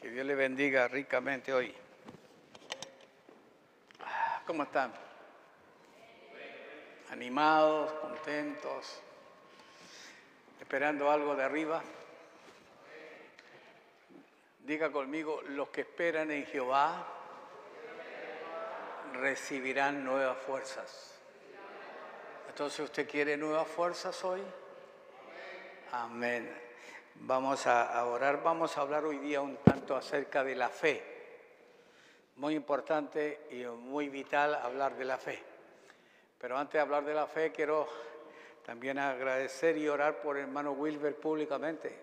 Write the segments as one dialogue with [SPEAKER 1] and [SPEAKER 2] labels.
[SPEAKER 1] Que Dios le bendiga ricamente hoy. ¿Cómo están? ¿Animados, contentos? ¿Esperando algo de arriba? Diga conmigo, los que esperan en Jehová recibirán nuevas fuerzas. Entonces, ¿usted quiere nuevas fuerzas hoy? Amén. Vamos a orar, vamos a hablar hoy día un tanto acerca de la fe. Muy importante y muy vital hablar de la fe. Pero antes de hablar de la fe, quiero también agradecer y orar por el hermano Wilber públicamente,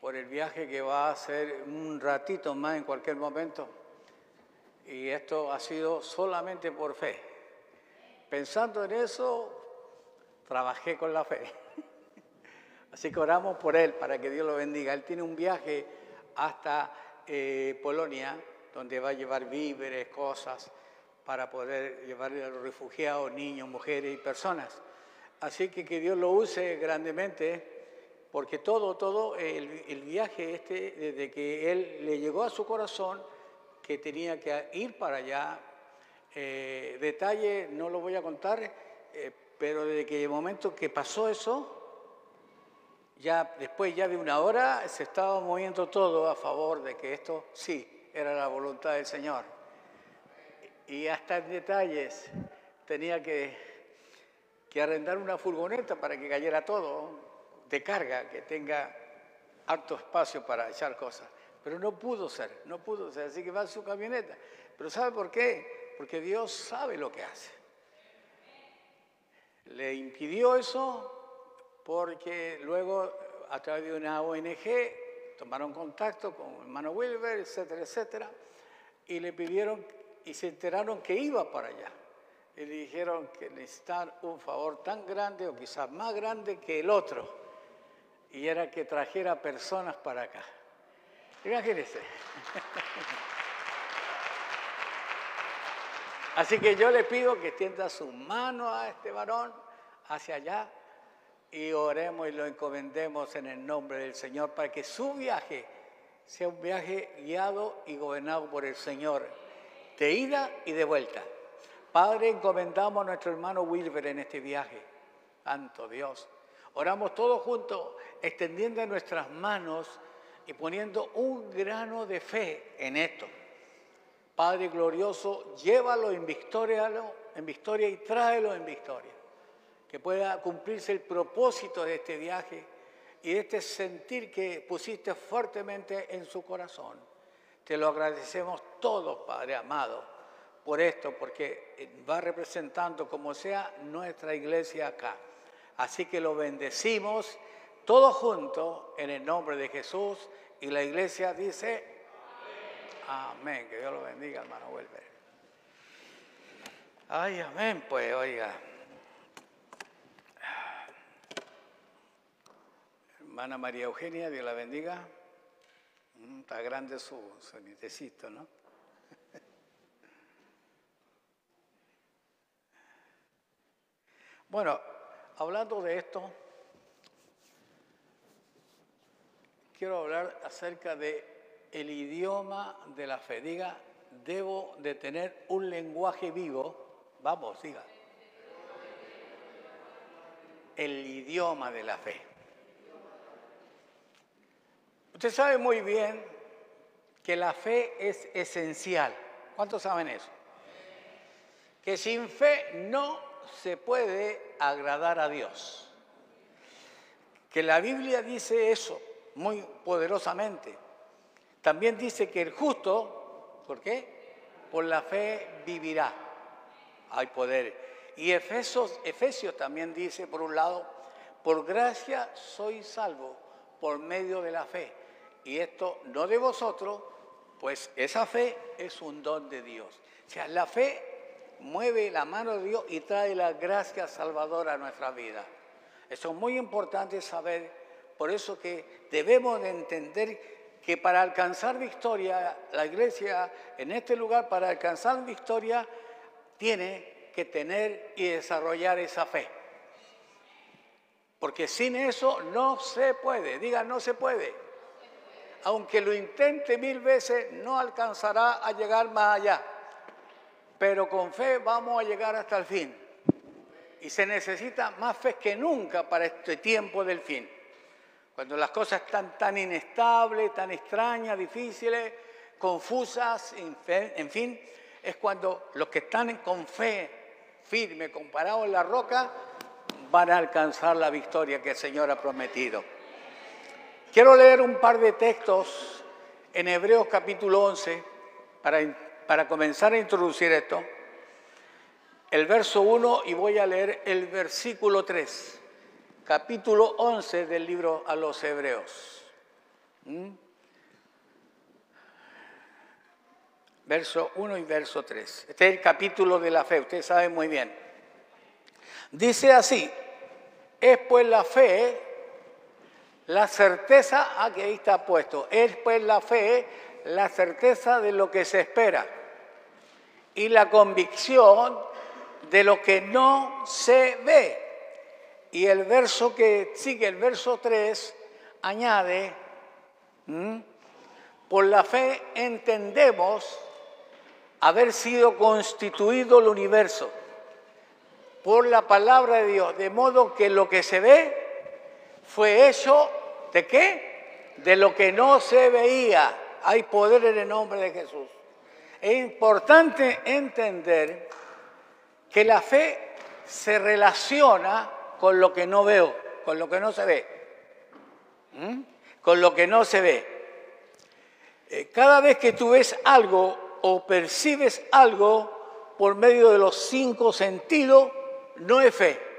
[SPEAKER 1] por el viaje que va a hacer un ratito más en cualquier momento. Y esto ha sido solamente por fe. Pensando en eso, trabajé con la fe. Así que oramos por él para que Dios lo bendiga. Él tiene un viaje hasta eh, Polonia, donde va a llevar víveres, cosas, para poder llevarle a los refugiados, niños, mujeres y personas. Así que que Dios lo use grandemente, porque todo, todo, el, viaje este, desde que Él le llegó a su corazón, que tenía que ir para allá, eh, detalle no lo voy a contar, eh, pero desde que el momento que pasó eso, ya después ya de una hora se estaba moviendo todo a favor de que esto sí era la voluntad del Señor. Y hasta en detalles tenía que, que arrendar una furgoneta para que cayera todo de carga, que tenga harto espacio para echar cosas. Pero no pudo ser, no pudo ser, así que va a su camioneta. Pero ¿sabe por qué? Porque Dios sabe lo que hace. Le impidió eso porque luego a través de una ONG tomaron contacto con el hermano Wilber, etcétera, etcétera, y le pidieron y se enteraron que iba para allá. Y le dijeron que necesitaban un favor tan grande o quizás más grande que el otro, y era que trajera personas para acá. Imagínense. Así que yo le pido que extienda su mano a este varón hacia allá y oremos y lo encomendemos en el nombre del Señor para que su viaje sea un viaje guiado y gobernado por el Señor, de ida y de vuelta. Padre, encomendamos a nuestro hermano Wilber en este viaje. Santo Dios. Oramos todos juntos, extendiendo nuestras manos y poniendo un grano de fe en esto. Padre glorioso, llévalo en victoria, en victoria y tráelo en victoria que pueda cumplirse el propósito de este viaje y de este sentir que pusiste fuertemente en su corazón. Te lo agradecemos todos, Padre amado, por esto, porque va representando como sea nuestra iglesia acá. Así que lo bendecimos todos juntos en el nombre de Jesús y la iglesia dice, amén, que Dios lo bendiga, hermano Welber. Ay, amén, pues, oiga. Hermana María Eugenia, Dios la bendiga. Mm, está grande su, su ¿no? Bueno, hablando de esto, quiero hablar acerca de el idioma de la fe. Diga, debo de tener un lenguaje vivo. Vamos, diga. El idioma de la fe. Usted sabe muy bien que la fe es esencial. ¿Cuántos saben eso? Que sin fe no se puede agradar a Dios. Que la Biblia dice eso muy poderosamente. También dice que el justo, ¿por qué? Por la fe vivirá. Hay poder. Y Efesios, también dice, por un lado, por gracia soy salvo por medio de la fe y esto no de vosotros, pues esa fe es un don de Dios. O sea, la fe mueve la mano de Dios y trae la gracia salvadora a nuestra vida. Eso es muy importante saber, por eso que debemos de entender que para alcanzar victoria, la iglesia en este lugar, para alcanzar victoria, tiene que tener y desarrollar esa fe. Porque sin eso no se puede, diga no se puede. Aunque lo intente mil veces, no alcanzará a llegar más allá. Pero con fe vamos a llegar hasta el fin. Y se necesita más fe que nunca para este tiempo del fin. Cuando las cosas están tan inestables, tan extrañas, difíciles, confusas, en fin, es cuando los que están con fe firme, comparados en la roca, van a alcanzar la victoria que el Señor ha prometido. Quiero leer un par de textos en Hebreos capítulo 11 para, para comenzar a introducir esto. El verso 1 y voy a leer el versículo 3, capítulo 11 del libro a los Hebreos. ¿Mm? Verso 1 y verso 3. Este es el capítulo de la fe, ustedes saben muy bien. Dice así, es pues la fe, la certeza, aquí ahí está puesto, es pues la fe, la certeza de lo que se espera y la convicción de lo que no se ve. Y el verso que sigue, el verso 3, añade, por la fe entendemos haber sido constituido el universo por la palabra de Dios, de modo que lo que se ve fue hecho de qué? De lo que no se veía. Hay poder en el nombre de Jesús. Es importante entender que la fe se relaciona con lo que no veo, con lo que no se ve. ¿Mm? Con lo que no se ve. Eh, cada vez que tú ves algo o percibes algo por medio de los cinco sentidos, no es fe.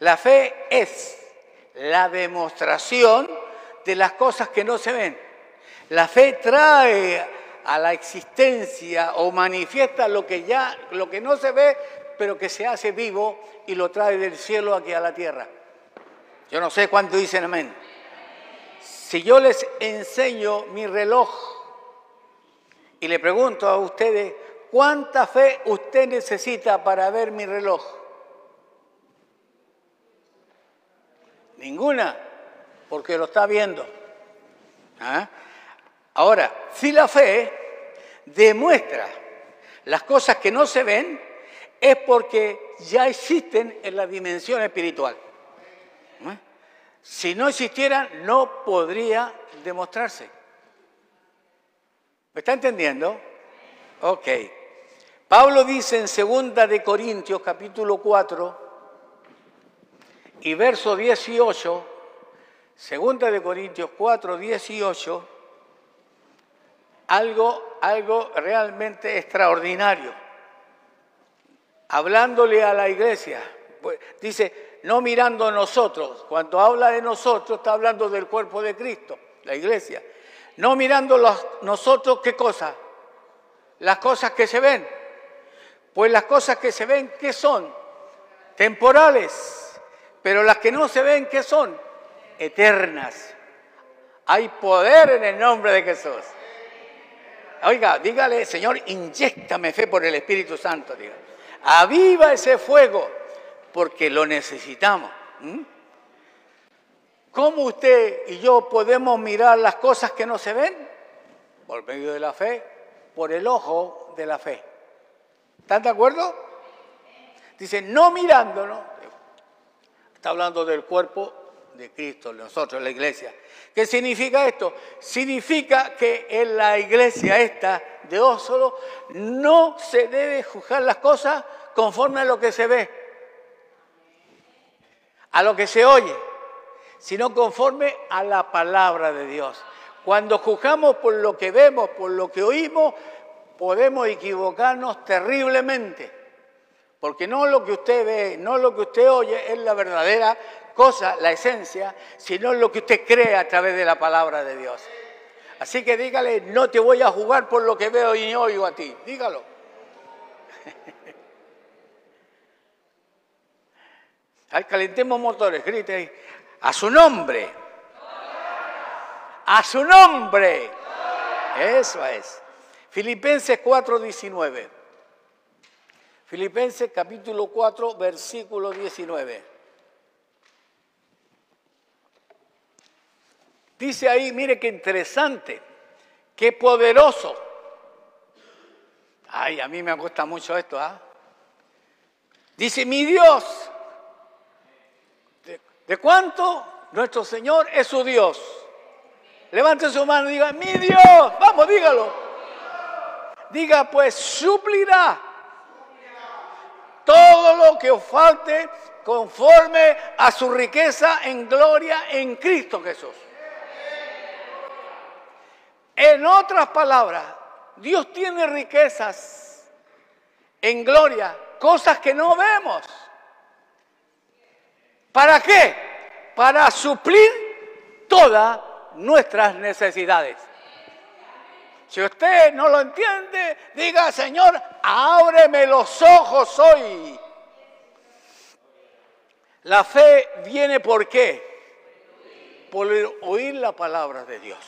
[SPEAKER 1] La fe es la demostración de las cosas que no se ven. La fe trae a la existencia o manifiesta lo que ya lo que no se ve, pero que se hace vivo y lo trae del cielo aquí a la tierra. Yo no sé cuánto dicen amén. Si yo les enseño mi reloj y le pregunto a ustedes ¿Cuánta fe usted necesita para ver mi reloj? Ninguna, porque lo está viendo. ¿Ah? Ahora, si la fe demuestra las cosas que no se ven, es porque ya existen en la dimensión espiritual. Si no existieran, no podría demostrarse. ¿Me está entendiendo? Ok. Pablo dice en segunda de Corintios capítulo 4 y verso 18, segunda de Corintios 4, 18, algo, algo realmente extraordinario. Hablándole a la iglesia, pues, dice, no mirando a nosotros, cuando habla de nosotros está hablando del cuerpo de Cristo, la iglesia. No mirando los, nosotros, ¿qué cosa? Las cosas que se ven pues las cosas que se ven, ¿qué son? Temporales. Pero las que no se ven, ¿qué son? Eternas. Hay poder en el nombre de Jesús. Oiga, dígale, Señor, inyectame fe por el Espíritu Santo. Diga. Aviva ese fuego, porque lo necesitamos. ¿Cómo usted y yo podemos mirar las cosas que no se ven? Por medio de la fe, por el ojo de la fe. ¿Están de acuerdo? Dice, no mirándonos. Está hablando del cuerpo de Cristo, nosotros, la iglesia. ¿Qué significa esto? Significa que en la iglesia esta de Ósolo no se debe juzgar las cosas conforme a lo que se ve, a lo que se oye, sino conforme a la palabra de Dios. Cuando juzgamos por lo que vemos, por lo que oímos, podemos equivocarnos terriblemente, porque no lo que usted ve, no lo que usted oye es la verdadera cosa, la esencia, sino lo que usted cree a través de la palabra de Dios. Así que dígale, no te voy a jugar por lo que veo y oigo a ti, dígalo. Al calentemos motores, grite a su nombre. A su nombre. Eso es. Filipenses 4:19. Filipenses capítulo 4, versículo 19. Dice ahí, mire qué interesante, qué poderoso. Ay, a mí me gusta mucho esto, ¿ah? Dice, mi Dios, ¿de, ¿de cuánto? Nuestro Señor es su Dios. Levante su mano y diga, mi Dios, vamos, dígalo. Diga, pues suplirá todo lo que os falte conforme a su riqueza en gloria en Cristo Jesús. En otras palabras, Dios tiene riquezas en gloria, cosas que no vemos. ¿Para qué? Para suplir todas nuestras necesidades. Si usted no lo entiende, diga, Señor, ábreme los ojos hoy. La fe viene por qué? Por oír la palabra de Dios.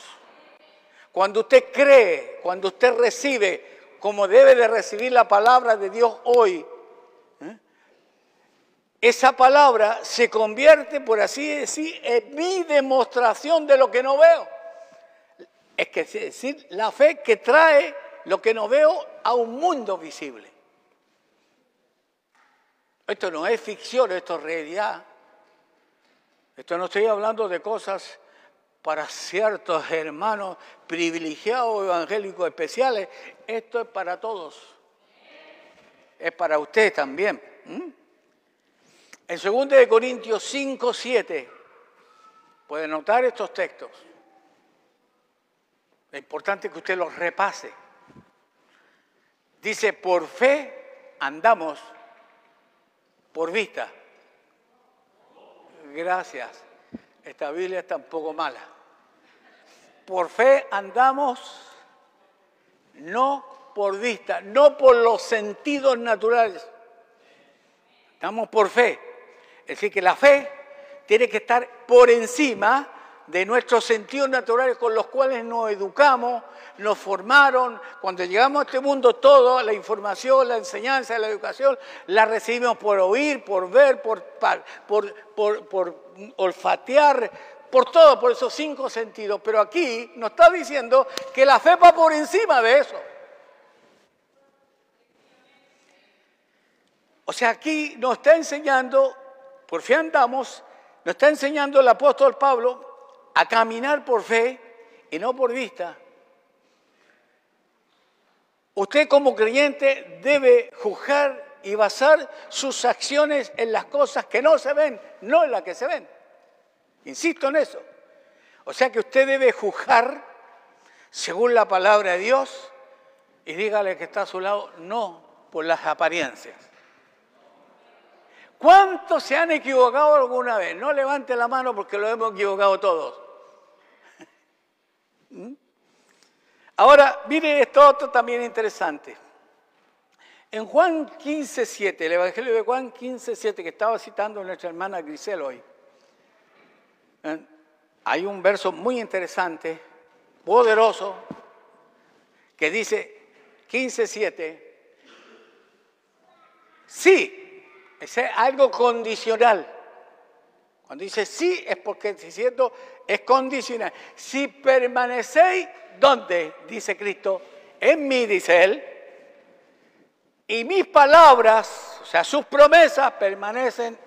[SPEAKER 1] Cuando usted cree, cuando usted recibe, como debe de recibir la palabra de Dios hoy, ¿eh? esa palabra se convierte, por así decir, en mi demostración de lo que no veo. Es que es decir, la fe que trae lo que no veo a un mundo visible. Esto no es ficción, esto es realidad. Esto no estoy hablando de cosas para ciertos hermanos privilegiados evangélicos especiales, esto es para todos. Es para usted también. En 2 Corintios 5, 7, puede notar estos textos. Es importante que usted los repase. Dice, por fe andamos, por vista. Gracias. Esta Biblia está un poco mala. Por fe andamos, no por vista, no por los sentidos naturales. Estamos por fe. Es decir, que la fe tiene que estar por encima de nuestros sentidos naturales con los cuales nos educamos, nos formaron. Cuando llegamos a este mundo, toda la información, la enseñanza, la educación, la recibimos por oír, por ver, por, por, por, olfatear, por todo, por esos cinco sentidos, pero aquí nos está diciendo que la fe va por encima de eso. O sea, aquí nos está enseñando, por fe andamos, nos está enseñando el apóstol Pablo a caminar por fe y no por vista. Usted como creyente debe juzgar y basar sus acciones en las cosas que no se ven, no en las que se ven. Insisto en eso. O sea que usted debe juzgar según la palabra de Dios y dígale que está a su lado, no por las apariencias. ¿Cuántos se han equivocado alguna vez? No levante la mano porque lo hemos equivocado todos. ¿Mm? Ahora, mire esto otro también interesante. En Juan 15.7, el Evangelio de Juan 15.7, que estaba citando nuestra hermana Grisel hoy, ¿eh? hay un verso muy interesante, poderoso, que dice 15.7, sí, es algo condicional. Cuando dice sí es porque es cierto, es condicional. Si permanecéis, ¿dónde? Dice Cristo, en mí, dice Él, y mis palabras, o sea, sus promesas permanecen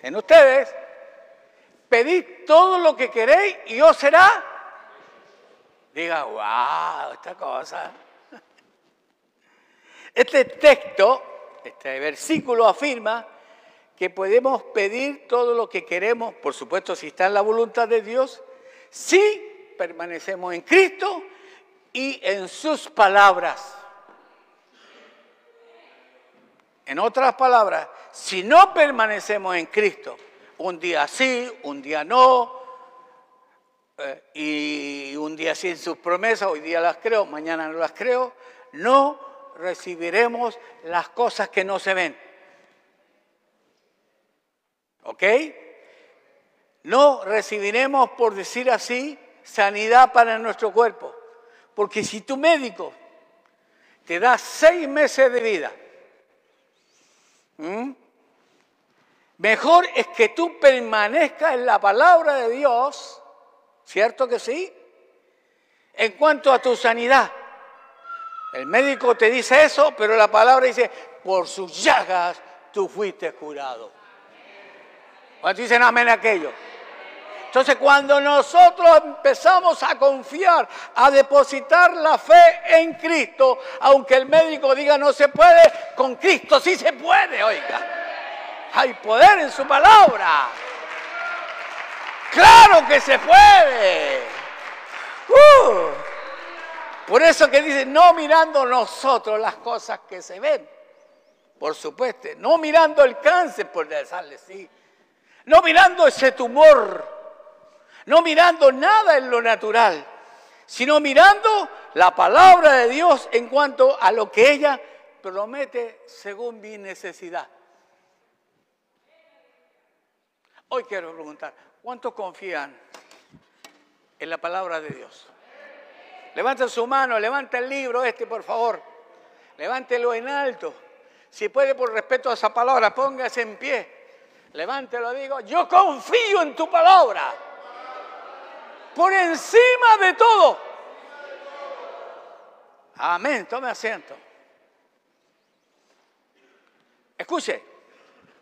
[SPEAKER 1] en ustedes, pedid todo lo que queréis y os será. Diga, wow, esta cosa. Este texto, este versículo afirma que podemos pedir todo lo que queremos, por supuesto si está en la voluntad de Dios, si permanecemos en Cristo y en sus palabras. En otras palabras, si no permanecemos en Cristo, un día sí, un día no, eh, y un día sí en sus promesas, hoy día las creo, mañana no las creo, no recibiremos las cosas que no se ven. ¿Ok? No recibiremos, por decir así, sanidad para nuestro cuerpo. Porque si tu médico te da seis meses de vida, Mejor es que tú permanezcas en la palabra de Dios ¿Cierto que sí? En cuanto a tu sanidad, el médico te dice eso, pero la palabra dice, por sus llagas tú fuiste curado. ¿Cuántos dicen amén aquello? Entonces cuando nosotros empezamos a confiar, a depositar la fe en Cristo, aunque el médico diga no se puede, con Cristo sí se puede, oiga. Hay poder en su palabra. Claro que se puede. Uh. Por eso que dice, no mirando nosotros las cosas que se ven, por supuesto, no mirando el cáncer, por decirle sí, no mirando ese tumor, no mirando nada en lo natural, sino mirando la palabra de Dios en cuanto a lo que ella promete según mi necesidad. Hoy quiero preguntar, ¿cuántos confían en la palabra de Dios? Levanta su mano, levanta el libro este, por favor. Levántelo en alto. Si puede, por respeto a esa palabra, póngase en pie. Levántelo, digo, yo confío en tu palabra. Por encima de todo. Amén, tome asiento. Escuche,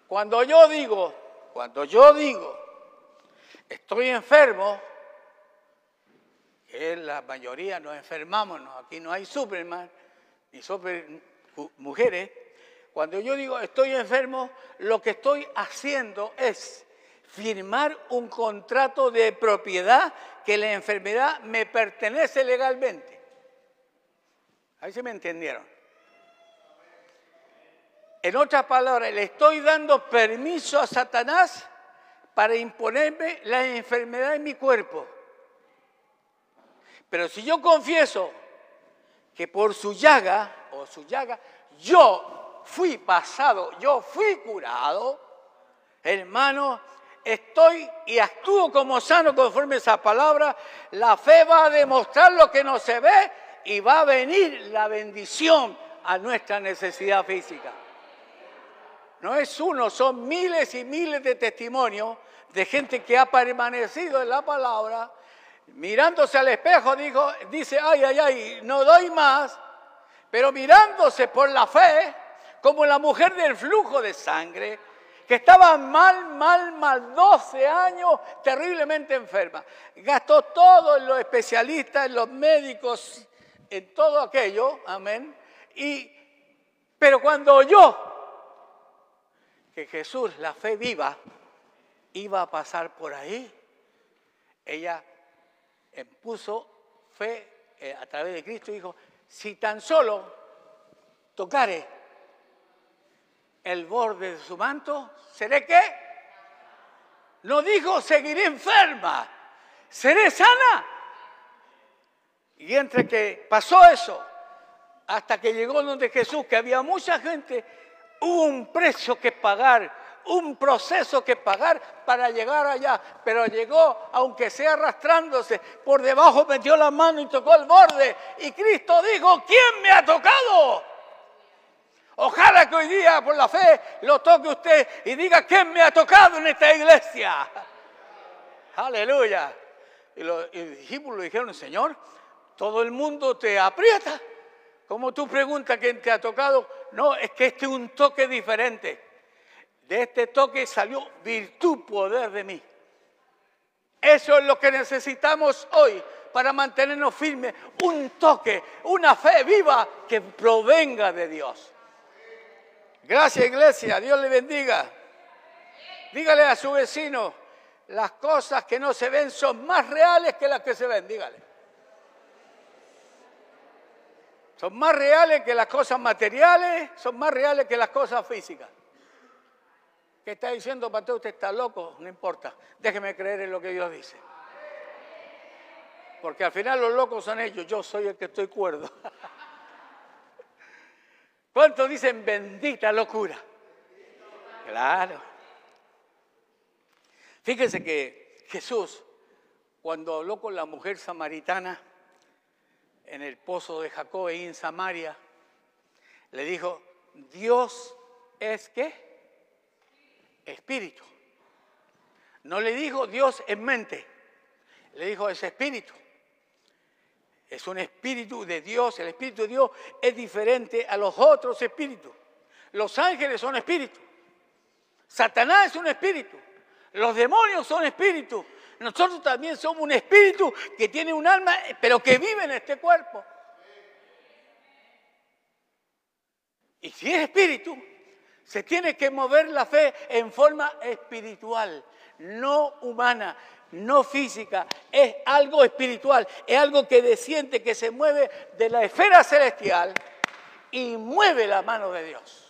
[SPEAKER 1] cuando yo digo, cuando yo digo, estoy enfermo, que la mayoría nos enfermamos, aquí no hay Superman ni super mujeres. Cuando yo digo estoy enfermo, lo que estoy haciendo es firmar un contrato de propiedad que la enfermedad me pertenece legalmente. Ahí se me entendieron. En otras palabras, le estoy dando permiso a Satanás para imponerme la enfermedad en mi cuerpo. Pero si yo confieso que por su llaga o su llaga, yo fui pasado, yo fui curado, hermano, estoy y actúo como sano conforme esa palabra, la fe va a demostrar lo que no se ve y va a venir la bendición a nuestra necesidad física. No es uno, son miles y miles de testimonios de gente que ha permanecido en la palabra mirándose al espejo, dice, ay, ay, ay, no doy más, pero mirándose por la fe, como la mujer del flujo de sangre, que estaba mal, mal, mal, 12 años, terriblemente enferma. Gastó todo en los especialistas, en los médicos, en todo aquello, amén. Y, pero cuando oyó que Jesús, la fe viva, iba a pasar por ahí, ella puso fe eh, a través de Cristo y dijo, si tan solo tocare el borde de su manto, ¿seré qué? No dijo, seguiré enferma, seré sana. Y entre que pasó eso, hasta que llegó donde Jesús, que había mucha gente, hubo un precio que pagar un proceso que pagar para llegar allá, pero llegó, aunque sea arrastrándose, por debajo metió la mano y tocó el borde, y Cristo dijo, ¿quién me ha tocado? Ojalá que hoy día por la fe lo toque usted y diga, ¿quién me ha tocado en esta iglesia? Aleluya. Y los, discípulos dijeron, Señor, todo el mundo te aprieta. Como tú preguntas quién te ha tocado, no, es que este es un toque diferente. De este toque salió virtud, poder de mí. Eso es lo que necesitamos hoy para mantenernos firmes. Un toque, una fe viva que provenga de Dios. Gracias iglesia, Dios le bendiga. Dígale a su vecino, las cosas que no se ven son más reales que las que se ven, dígale. Son más reales que las cosas materiales, son más reales que las cosas físicas que está diciendo, pastor, usted está loco, no importa, déjeme creer en lo que Dios dice. Porque al final los locos son ellos, yo soy el que estoy cuerdo. ¿Cuántos dicen bendita locura? Claro. Fíjense que Jesús, cuando habló con la mujer samaritana en el pozo de Jacob y en Samaria, le dijo, Dios es que espíritu. No le dijo Dios en mente. Le dijo, es espíritu. Es un espíritu de Dios. El espíritu de Dios es diferente a los otros espíritus. Los ángeles son espíritus. Satanás es un espíritu. Los demonios son espíritus. Nosotros también somos un espíritu que tiene un alma, pero que vive en este cuerpo. Y si es espíritu, se tiene que mover la fe en forma espiritual, no humana, no física. Es algo espiritual, es algo que desciende, que se mueve de la esfera celestial y mueve la mano de Dios.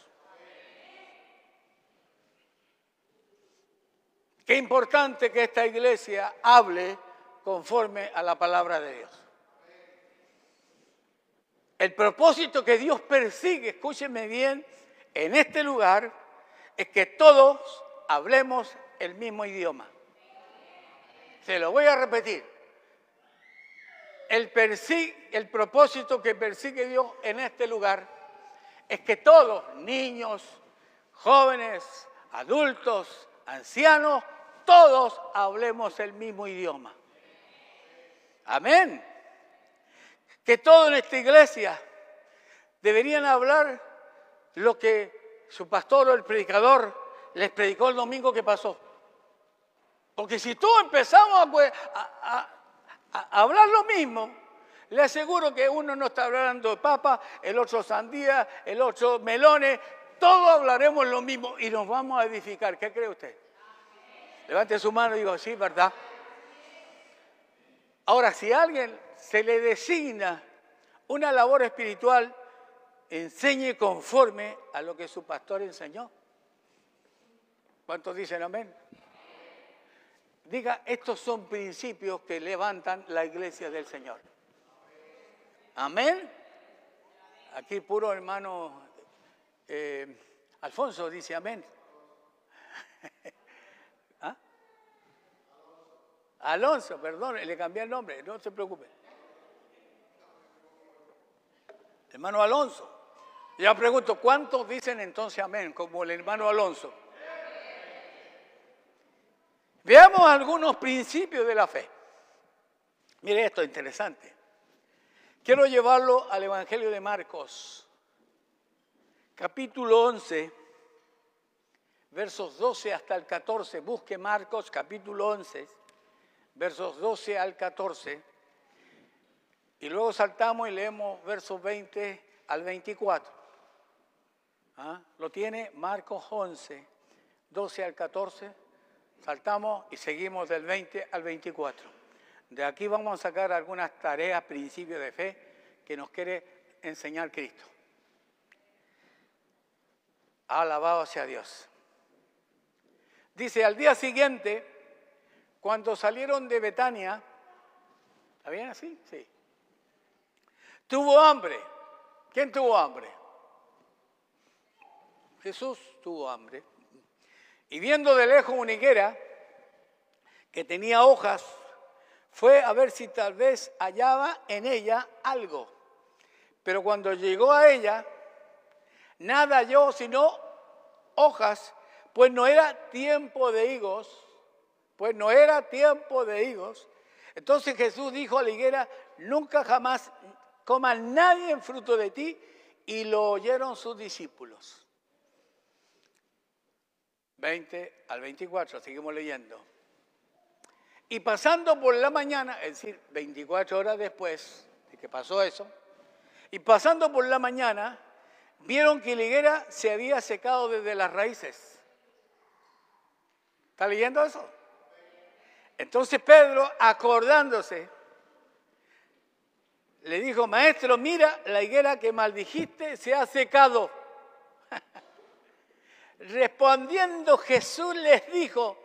[SPEAKER 1] Qué importante que esta iglesia hable conforme a la palabra de Dios. El propósito que Dios persigue, escúcheme bien, en este lugar es que todos hablemos el mismo idioma. Se lo voy a repetir. El, el propósito que persigue Dios en este lugar es que todos, niños, jóvenes, adultos, ancianos, todos hablemos el mismo idioma. Amén. Que todos en esta iglesia deberían hablar lo que su pastor o el predicador les predicó el domingo que pasó. Porque si todos empezamos a, hablar lo mismo, le aseguro que uno no está hablando de papa, el otro sandía, el otro melones, todos hablaremos lo mismo y nos vamos a edificar. ¿Qué cree usted? Levante su mano y digo, sí, ¿verdad? Ahora, si a alguien se le designa una labor espiritual, enseñe conforme a lo que su pastor enseñó. ¿Cuántos dicen amén? Diga, estos son principios que levantan la iglesia del Señor. Amén. Aquí puro hermano eh, Alfonso dice amén. Alonso, perdón, le cambié el nombre, no se preocupe. Hermano Alonso. Ya pregunto, ¿cuántos dicen entonces amén como el hermano Alonso? Veamos algunos principios de la fe. Mire esto, interesante. Quiero llevarlo al Evangelio de Marcos, capítulo 11, versos 12 hasta el 14. Busque Marcos, capítulo 11 versos 12 al 14, y luego saltamos y leemos versos 20 al 24. ¿Ah? Lo tiene Marcos 11, 12 al 14, saltamos y seguimos del 20 al 24. De aquí vamos a sacar algunas tareas, principios de fe que nos quiere enseñar Cristo. Alabado sea Dios. Dice, al día siguiente, cuando salieron de Betania, ¿está bien así? Sí. Tuvo hambre. ¿Quién tuvo hambre? Jesús tuvo hambre. Y viendo de lejos una higuera que tenía hojas, fue a ver si tal vez hallaba en ella algo. Pero cuando llegó a ella, nada halló sino hojas, pues no era tiempo de higos pues no era tiempo de higos. Entonces Jesús dijo a la higuera, nunca jamás coma nadie en fruto de ti, y lo oyeron sus discípulos. 20 al 24, seguimos leyendo. Y pasando por la mañana, es decir, 24 horas después de que pasó eso, y pasando por la mañana, vieron que la higuera se había secado desde las raíces. ¿Está leyendo eso? Entonces Pedro, acordándose, le dijo, maestro, mira, la higuera que maldijiste se ha secado. Respondiendo Jesús les dijo,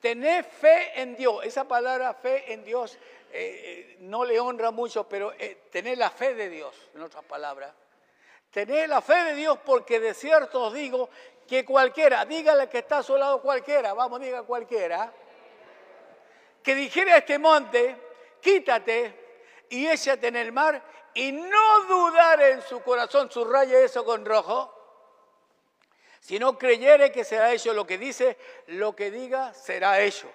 [SPEAKER 1] tened fe en Dios. Esa palabra fe en Dios eh, eh, no le honra mucho, pero eh, tener la fe de Dios, en otras palabras. Tener la fe de Dios porque de cierto os digo que cualquiera, dígale que está a su lado cualquiera, vamos, diga cualquiera que dijera a este monte, quítate y échate en el mar y no dudar en su corazón, subraya eso con rojo, si no creyere que será hecho lo que dice, lo que diga será hecho.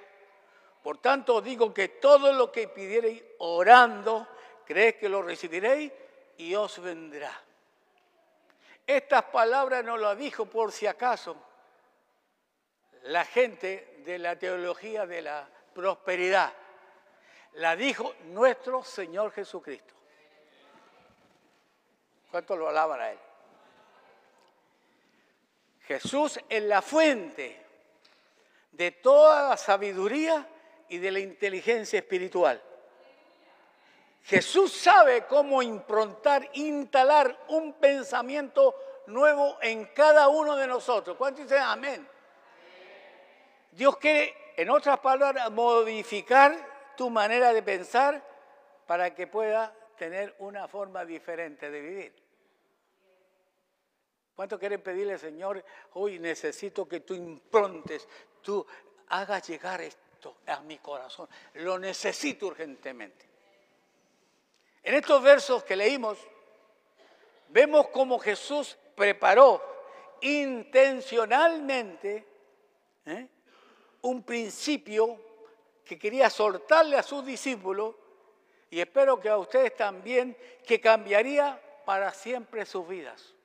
[SPEAKER 1] Por tanto, digo que todo lo que pidiereis orando, creed que lo recibiréis y os vendrá. Estas palabras no las dijo por si acaso la gente de la teología de la prosperidad. La dijo nuestro Señor Jesucristo. ¿Cuánto lo alaban a Él? Jesús es la fuente de toda la sabiduría y de la inteligencia espiritual. Jesús sabe cómo improntar, instalar un pensamiento nuevo en cada uno de nosotros. ¿Cuántos dicen amén? Dios quiere, en otras palabras, modificar tu manera de pensar para que pueda tener una forma diferente de vivir. ¿Cuánto quieren pedirle, Señor? Hoy necesito que tú improntes, tú hagas llegar esto a mi corazón. Lo necesito urgentemente. En estos versos que leímos, vemos cómo Jesús preparó intencionalmente ¿eh? un principio que quería soltarle a sus discípulos y espero que a ustedes también, que cambiaría para siempre sus vidas.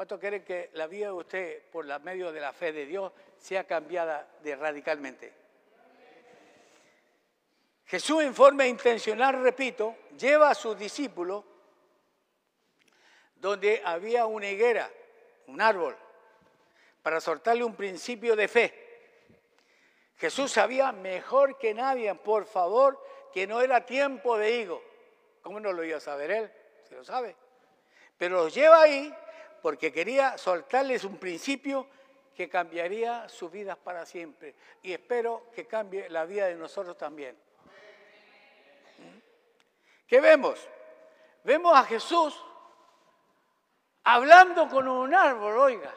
[SPEAKER 1] ¿Cuánto quieren que la vida de usted, por medio de la fe de Dios, sea cambiada de radicalmente? Jesús en forma intencional, repito, lleva a sus discípulos donde había una higuera, un árbol, para soltarle un principio de fe. Jesús sabía mejor que nadie, por favor, que no era tiempo de higo. ¿Cómo no lo iba a saber él? Se lo sabe. Pero los lleva ahí porque quería soltarles un principio que cambiaría sus vidas para siempre. Y espero que cambie la vida de nosotros también. ¿Qué vemos? Vemos a Jesús hablando con un árbol, oiga.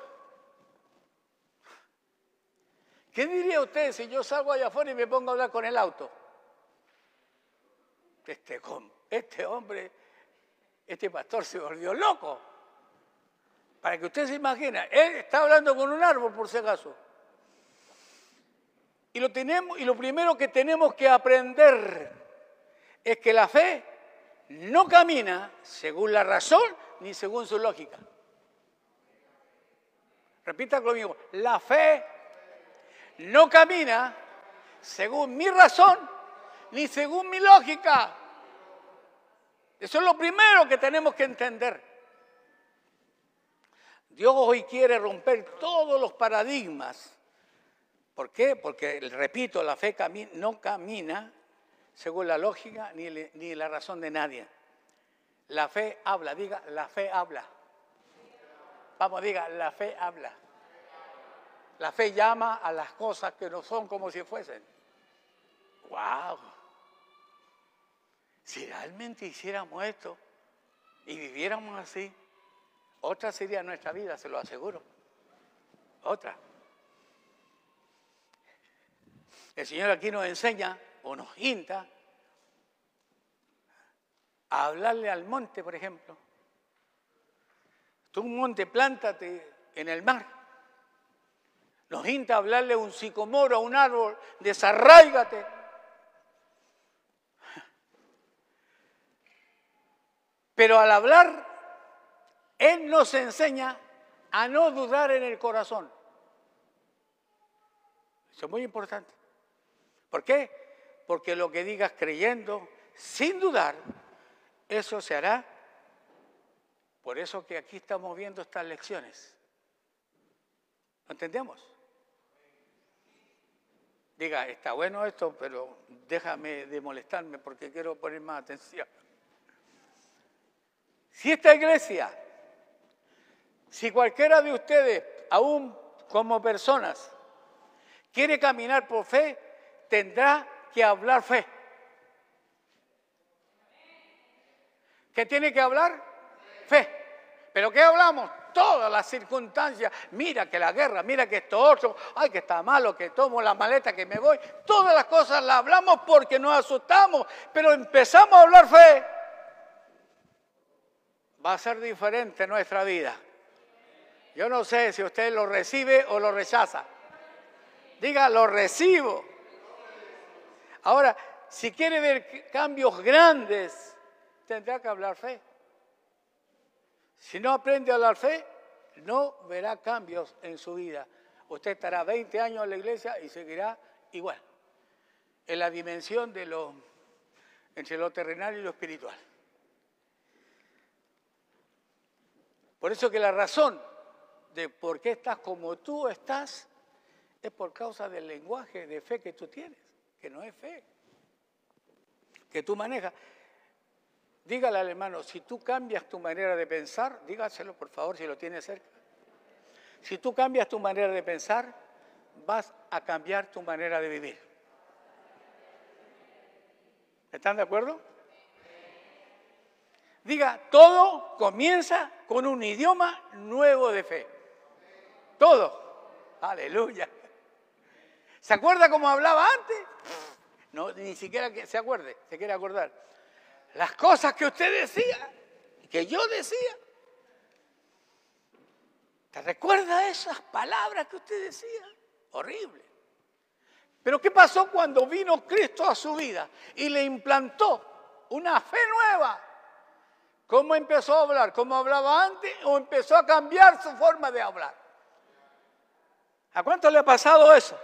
[SPEAKER 1] ¿Qué diría usted si yo salgo allá afuera y me pongo a hablar con el auto? Este, este hombre, este pastor se volvió loco. Para que usted se imagine, él está hablando con un árbol por si acaso. Y lo, tenemos, y lo primero que tenemos que aprender es que la fe no camina según la razón ni según su lógica. Repita conmigo, la fe no camina según mi razón ni según mi lógica. Eso es lo primero que tenemos que entender. Dios hoy quiere romper todos los paradigmas. ¿Por qué? Porque, repito, la fe no camina según la lógica ni, ni la razón de nadie. La fe habla, diga, la fe habla. Vamos, diga, la fe habla. La fe llama a las cosas que no son como si fuesen. ¡Wow! Si realmente hiciéramos esto y viviéramos así, otra sería nuestra vida, se lo aseguro. Otra. El Señor aquí nos enseña o nos hinta a hablarle al monte, por ejemplo. Tú un monte, plántate en el mar. Nos hinta a hablarle a un sicomoro, a un árbol, desarráigate. Pero al hablar él nos enseña a no dudar en el corazón. Eso es muy importante. ¿Por qué? Porque lo que digas creyendo, sin dudar, eso se hará. Por eso que aquí estamos viendo estas lecciones. ¿Lo entendemos? Diga, está bueno esto, pero déjame de molestarme porque quiero poner más atención. Si esta iglesia si cualquiera de ustedes, aún como personas, quiere caminar por fe, tendrá que hablar fe. ¿Qué tiene que hablar? Fe. ¿Pero qué hablamos? Todas las circunstancias. Mira que la guerra, mira que esto otro, ay que está malo, que tomo la maleta, que me voy. Todas las cosas las hablamos porque nos asustamos, pero empezamos a hablar fe. Va a ser diferente nuestra vida. Yo no sé si usted lo recibe o lo rechaza. Diga, lo recibo. Ahora, si quiere ver cambios grandes, tendrá que hablar fe. Si no aprende a hablar fe, no verá cambios en su vida. Usted estará 20 años en la iglesia y seguirá igual, en la dimensión de lo, entre lo terrenal y lo espiritual. Por eso que la razón de por qué estás como tú estás es por causa del lenguaje de fe que tú tienes, que no es fe, que tú manejas. Dígale al hermano, si tú cambias tu manera de pensar, dígaselo por favor si lo tiene cerca. Si tú cambias tu manera de pensar, vas a cambiar tu manera de vivir. ¿Están de acuerdo? Diga, todo comienza con un idioma nuevo de fe. Todo. Aleluya. ¿Se acuerda cómo hablaba antes? No, ni siquiera que se acuerde, se quiere acordar. Las cosas que usted decía, que yo decía. ¿Te recuerda esas palabras que usted decía? Horrible. Pero ¿qué pasó cuando vino Cristo a su vida y le implantó una fe nueva? ¿Cómo empezó a hablar? ¿Cómo hablaba antes o empezó a cambiar su forma de hablar? ¿A cuánto le ha pasado eso?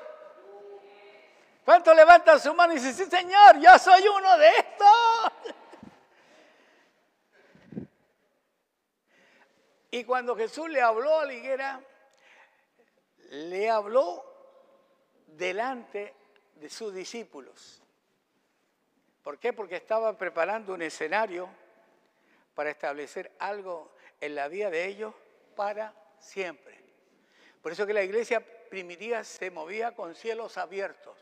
[SPEAKER 1] ¿Cuánto levantan su mano y dicen, sí Señor, yo soy uno de estos? Y cuando Jesús le habló a la higuera, le habló delante de sus discípulos. ¿Por qué? Porque estaba preparando un escenario para establecer algo en la vida de ellos para siempre. Por eso que la iglesia primitiva se movía con cielos abiertos.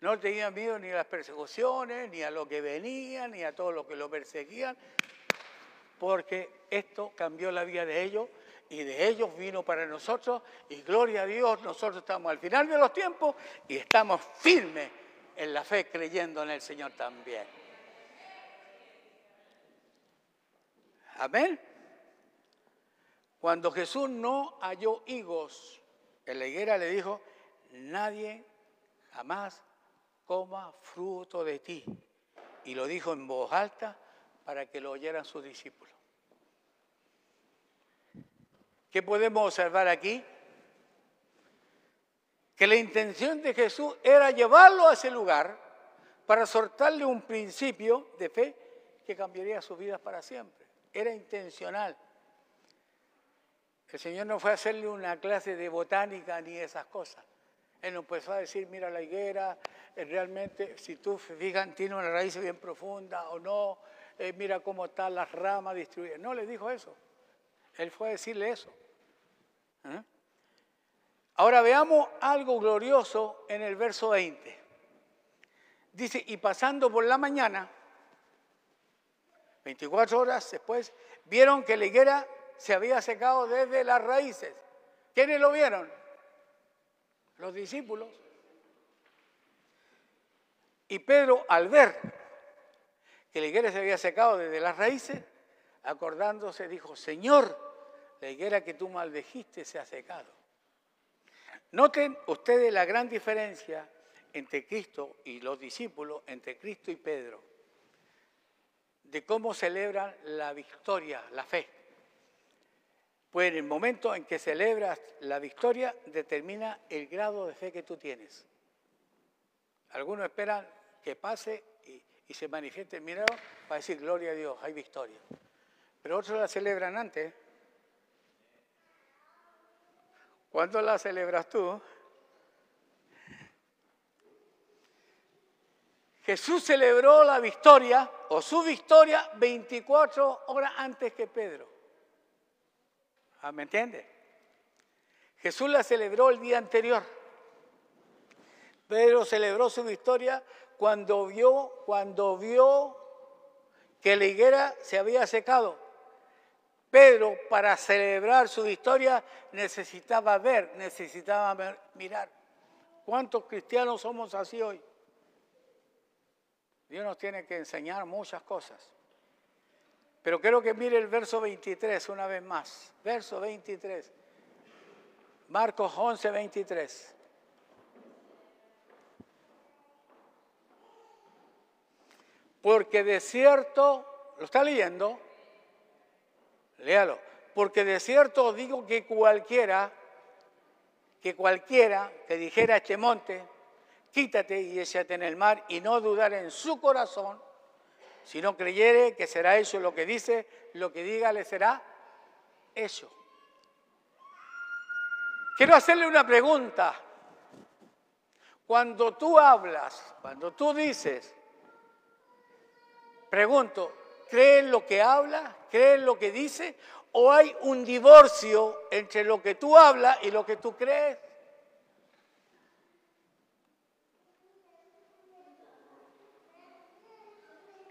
[SPEAKER 1] No tenía miedo ni a las persecuciones, ni a lo que venía, ni a todo lo que lo perseguían, porque esto cambió la vida de ellos y de ellos vino para nosotros y gloria a Dios, nosotros estamos al final de los tiempos y estamos firmes en la fe creyendo en el Señor también. Amén. Cuando Jesús no halló higos en la higuera, le dijo, nadie jamás coma fruto de ti. Y lo dijo en voz alta para que lo oyeran sus discípulos. ¿Qué podemos observar aquí? Que la intención de Jesús era llevarlo a ese lugar para soltarle un principio de fe que cambiaría sus vidas para siempre era intencional. El Señor no fue a hacerle una clase de botánica ni esas cosas. Él empezó a decir, mira la higuera, eh, realmente, si tú fijas, tiene una raíz bien profunda o no, eh, mira cómo están las ramas distribuidas. No le dijo eso. Él fue a decirle eso. ¿Eh? Ahora veamos algo glorioso en el verso 20. Dice, y pasando por la mañana, 24 horas después, vieron que la higuera se había secado desde las raíces. ¿Quiénes lo vieron? Los discípulos. Y Pedro, al ver que la higuera se había secado desde las raíces, acordándose, dijo, Señor, la higuera que tú maldejiste se ha secado. Noten ustedes la gran diferencia entre Cristo y los discípulos, entre Cristo y Pedro de cómo celebran la victoria, la fe. Pues en el momento en que celebras la victoria determina el grado de fe que tú tienes. Algunos esperan que pase y, se manifieste el milagro para decir gloria a Dios, hay victoria. Pero otros la celebran antes. ¿Cuándo la celebras tú? Jesús celebró la victoria o su victoria 24 horas antes que Pedro. Ah, ¿Me entiende? Jesús la celebró el día anterior. Pedro celebró su victoria cuando vio, cuando vio que la higuera se había secado. Pedro, para celebrar su victoria, necesitaba ver, necesitaba mirar. ¿Cuántos cristianos somos así hoy? Dios nos tiene que enseñar muchas cosas. Pero quiero que mire el verso 23 una vez más. Verso 23. Marcos 11, 23. Porque de cierto, ¿lo está leyendo? Léalo. Porque de cierto digo que cualquiera, que cualquiera que dijera a este monte, quítate y échate en el mar y no dudar en su corazón, si no creyere que será eso lo que dice, lo que diga le será eso. Quiero hacerle una pregunta. Cuando tú hablas, cuando tú dices, pregunto, ¿crees lo que habla? ¿Crees lo que dice? ¿O hay un divorcio entre lo que tú hablas y lo que tú crees?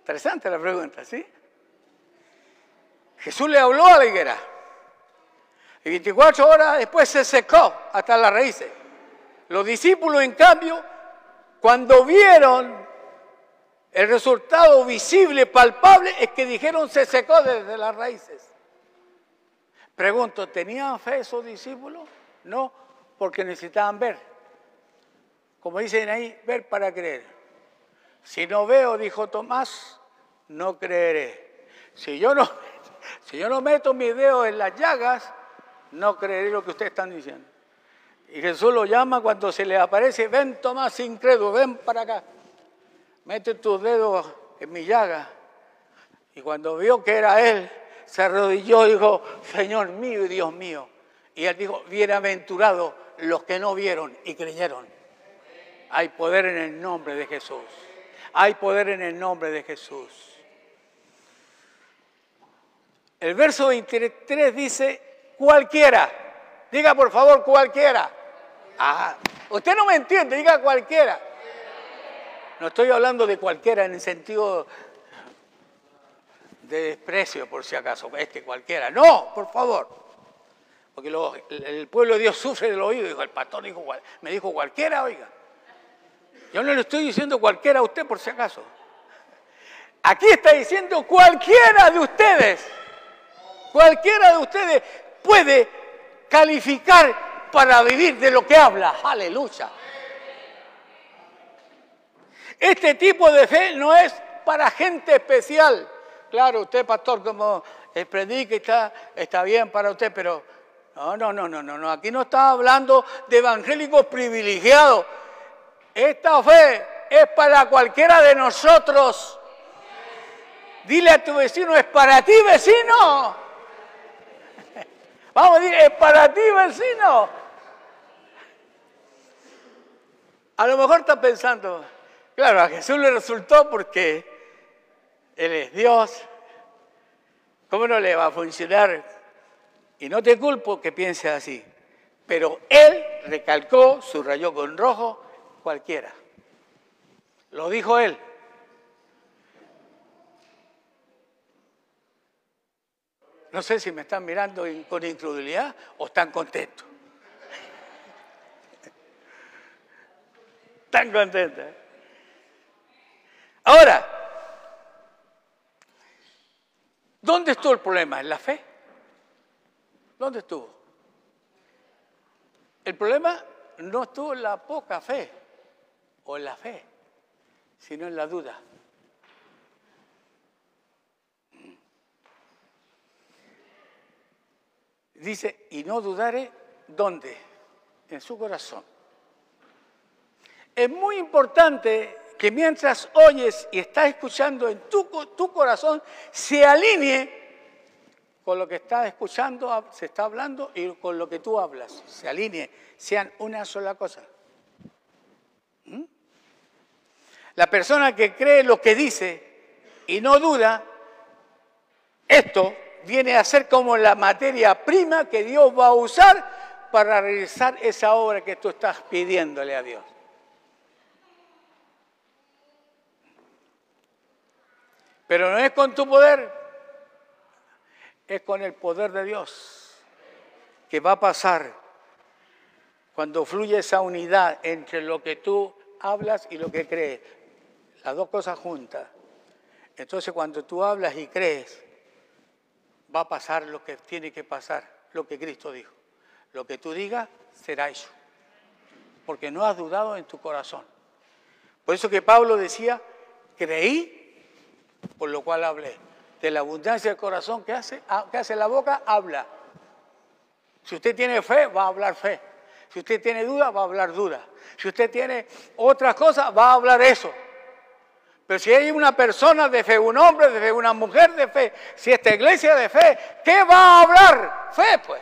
[SPEAKER 1] Interesante la pregunta, ¿sí? Jesús le habló a la higuera. Y 24 horas después se secó hasta las raíces. Los discípulos, en cambio, cuando vieron el resultado visible, palpable, es que dijeron se secó desde las raíces. Pregunto, ¿tenían fe esos discípulos? No, porque necesitaban ver. Como dicen ahí, ver para creer. Si no veo, dijo Tomás, no creeré. Si yo no, si yo no meto mi dedo en las llagas, no creeré lo que ustedes están diciendo. Y Jesús lo llama cuando se le aparece, ven Tomás incrédulo, ven para acá. Mete tus dedos en mi llaga. Y cuando vio que era él, se arrodilló y dijo, Señor mío y Dios mío. Y él dijo, bienaventurados los que no vieron y creyeron. Hay poder en el nombre de Jesús. Hay poder en el nombre de Jesús. El verso 23 dice, cualquiera. Diga por favor cualquiera. Ah, usted no me entiende, diga cualquiera. No estoy hablando de cualquiera en el sentido de desprecio, por si acaso, es que cualquiera. No, por favor. Porque el pueblo de Dios sufre del oído. Dijo, el pastor dijo, me dijo cualquiera, oiga. Yo no le estoy diciendo cualquiera a usted por si acaso. Aquí está diciendo cualquiera de ustedes. Cualquiera de ustedes puede calificar para vivir de lo que habla. Aleluya. Este tipo de fe no es para gente especial. Claro, usted, pastor, como predica está, está bien para usted, pero no, no, no, no, no, no. Aquí no está hablando de evangélicos privilegiados. Esta fe es para cualquiera de nosotros. Dile a tu vecino, es para ti, vecino. Vamos a decir, es para ti, vecino. A lo mejor está pensando, claro, a Jesús le resultó porque Él es Dios. ¿Cómo no le va a funcionar? Y no te culpo que piense así. Pero Él recalcó, subrayó con rojo, cualquiera. Lo dijo él. No sé si me están mirando con incredulidad o están contentos. Están contentos. Ahora, ¿dónde estuvo el problema? ¿En la fe? ¿Dónde estuvo? El problema no estuvo en la poca fe o en la fe, sino en la duda. Dice, y no dudaré dónde, en su corazón. Es muy importante que mientras oyes y estás escuchando en tu, tu corazón, se alinee con lo que estás escuchando, se está hablando y con lo que tú hablas, se alinee, sean una sola cosa. La persona que cree lo que dice y no duda, esto viene a ser como la materia prima que Dios va a usar para realizar esa obra que tú estás pidiéndole a Dios. Pero no es con tu poder, es con el poder de Dios que va a pasar cuando fluye esa unidad entre lo que tú hablas y lo que crees las dos cosas juntas. Entonces cuando tú hablas y crees, va a pasar lo que tiene que pasar, lo que Cristo dijo. Lo que tú digas será eso, porque no has dudado en tu corazón. Por eso que Pablo decía, creí por lo cual hablé. De la abundancia del corazón, ¿qué hace? Ah, ¿Qué hace la boca? Habla. Si usted tiene fe, va a hablar fe. Si usted tiene duda, va a hablar duda. Si usted tiene otras cosas, va a hablar eso. Pero si hay una persona de fe, un hombre de fe, una mujer de fe, si esta iglesia de fe, ¿qué va a hablar? Fe, pues.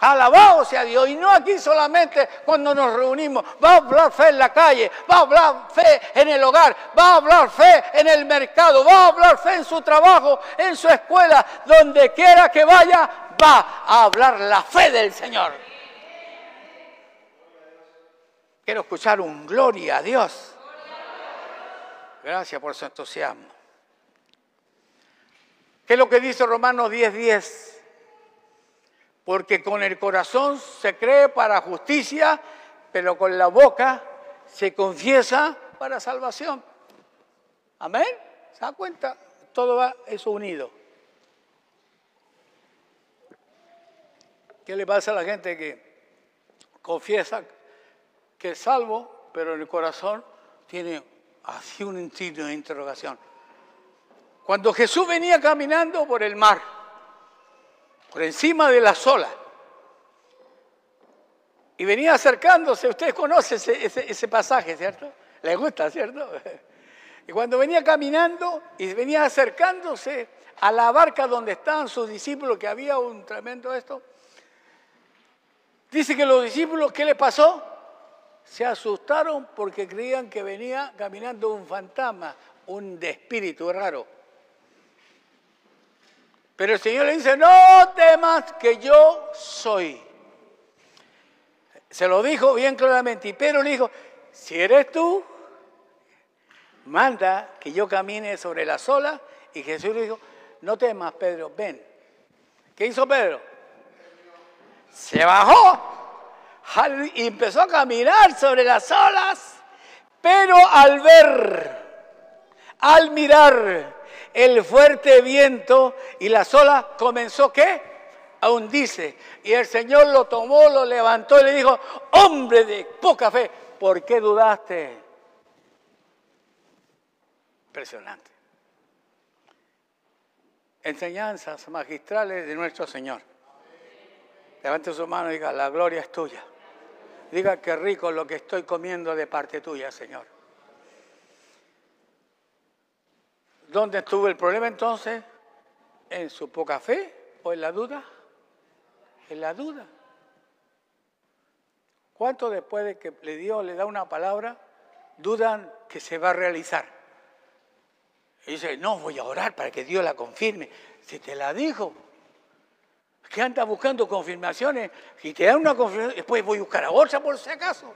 [SPEAKER 1] Alabado sea Dios. Y no aquí solamente cuando nos reunimos. Va a hablar fe en la calle, va a hablar fe en el hogar, va a hablar fe en el mercado, va a hablar fe en su trabajo, en su escuela, donde quiera que vaya, va a hablar la fe del Señor. Quiero escuchar un gloria a Dios. Gracias por su entusiasmo. ¿Qué es lo que dice Romanos 10:10? 10? Porque con el corazón se cree para justicia, pero con la boca se confiesa para salvación. Amén. ¿Se da cuenta? Todo va eso unido. ¿Qué le pasa a la gente que confiesa que es salvo, pero en el corazón tiene así un signo de interrogación. Cuando Jesús venía caminando por el mar, por encima de las olas, y venía acercándose, ustedes conocen ese, ese, pasaje, ¿cierto? Les gusta, ¿cierto? Y cuando venía caminando y venía acercándose a la barca donde estaban sus discípulos, que había un tremendo esto, dice que los discípulos, ¿qué les pasó? Se asustaron porque creían que venía caminando un fantasma, un espíritu raro. Pero el Señor le dice, no temas que yo soy. Se lo dijo bien claramente. Y Pedro le dijo, si eres tú, manda que yo camine sobre las olas. Y Jesús le dijo, no temas, Pedro, ven. ¿Qué hizo Pedro? Se bajó y empezó a caminar sobre las olas, pero al ver, al mirar el fuerte viento y las olas comenzó qué? A hundirse. Y el Señor lo tomó, lo levantó y le dijo, hombre de poca fe, ¿por qué dudaste? Impresionante. Enseñanzas magistrales de nuestro Señor. Levante su mano y diga, la gloria es tuya. Diga qué rico lo que estoy comiendo de parte tuya, Señor. ¿Dónde estuvo el problema entonces? ¿En su poca fe o en la duda? En la duda. ¿Cuánto después de que le dio, le da una palabra, dudan que se va a realizar? Y dice, no, voy a orar para que Dios la confirme. Si te la dijo, que anda buscando confirmaciones, y te dan una confirmación, después voy a buscar a otra por si acaso.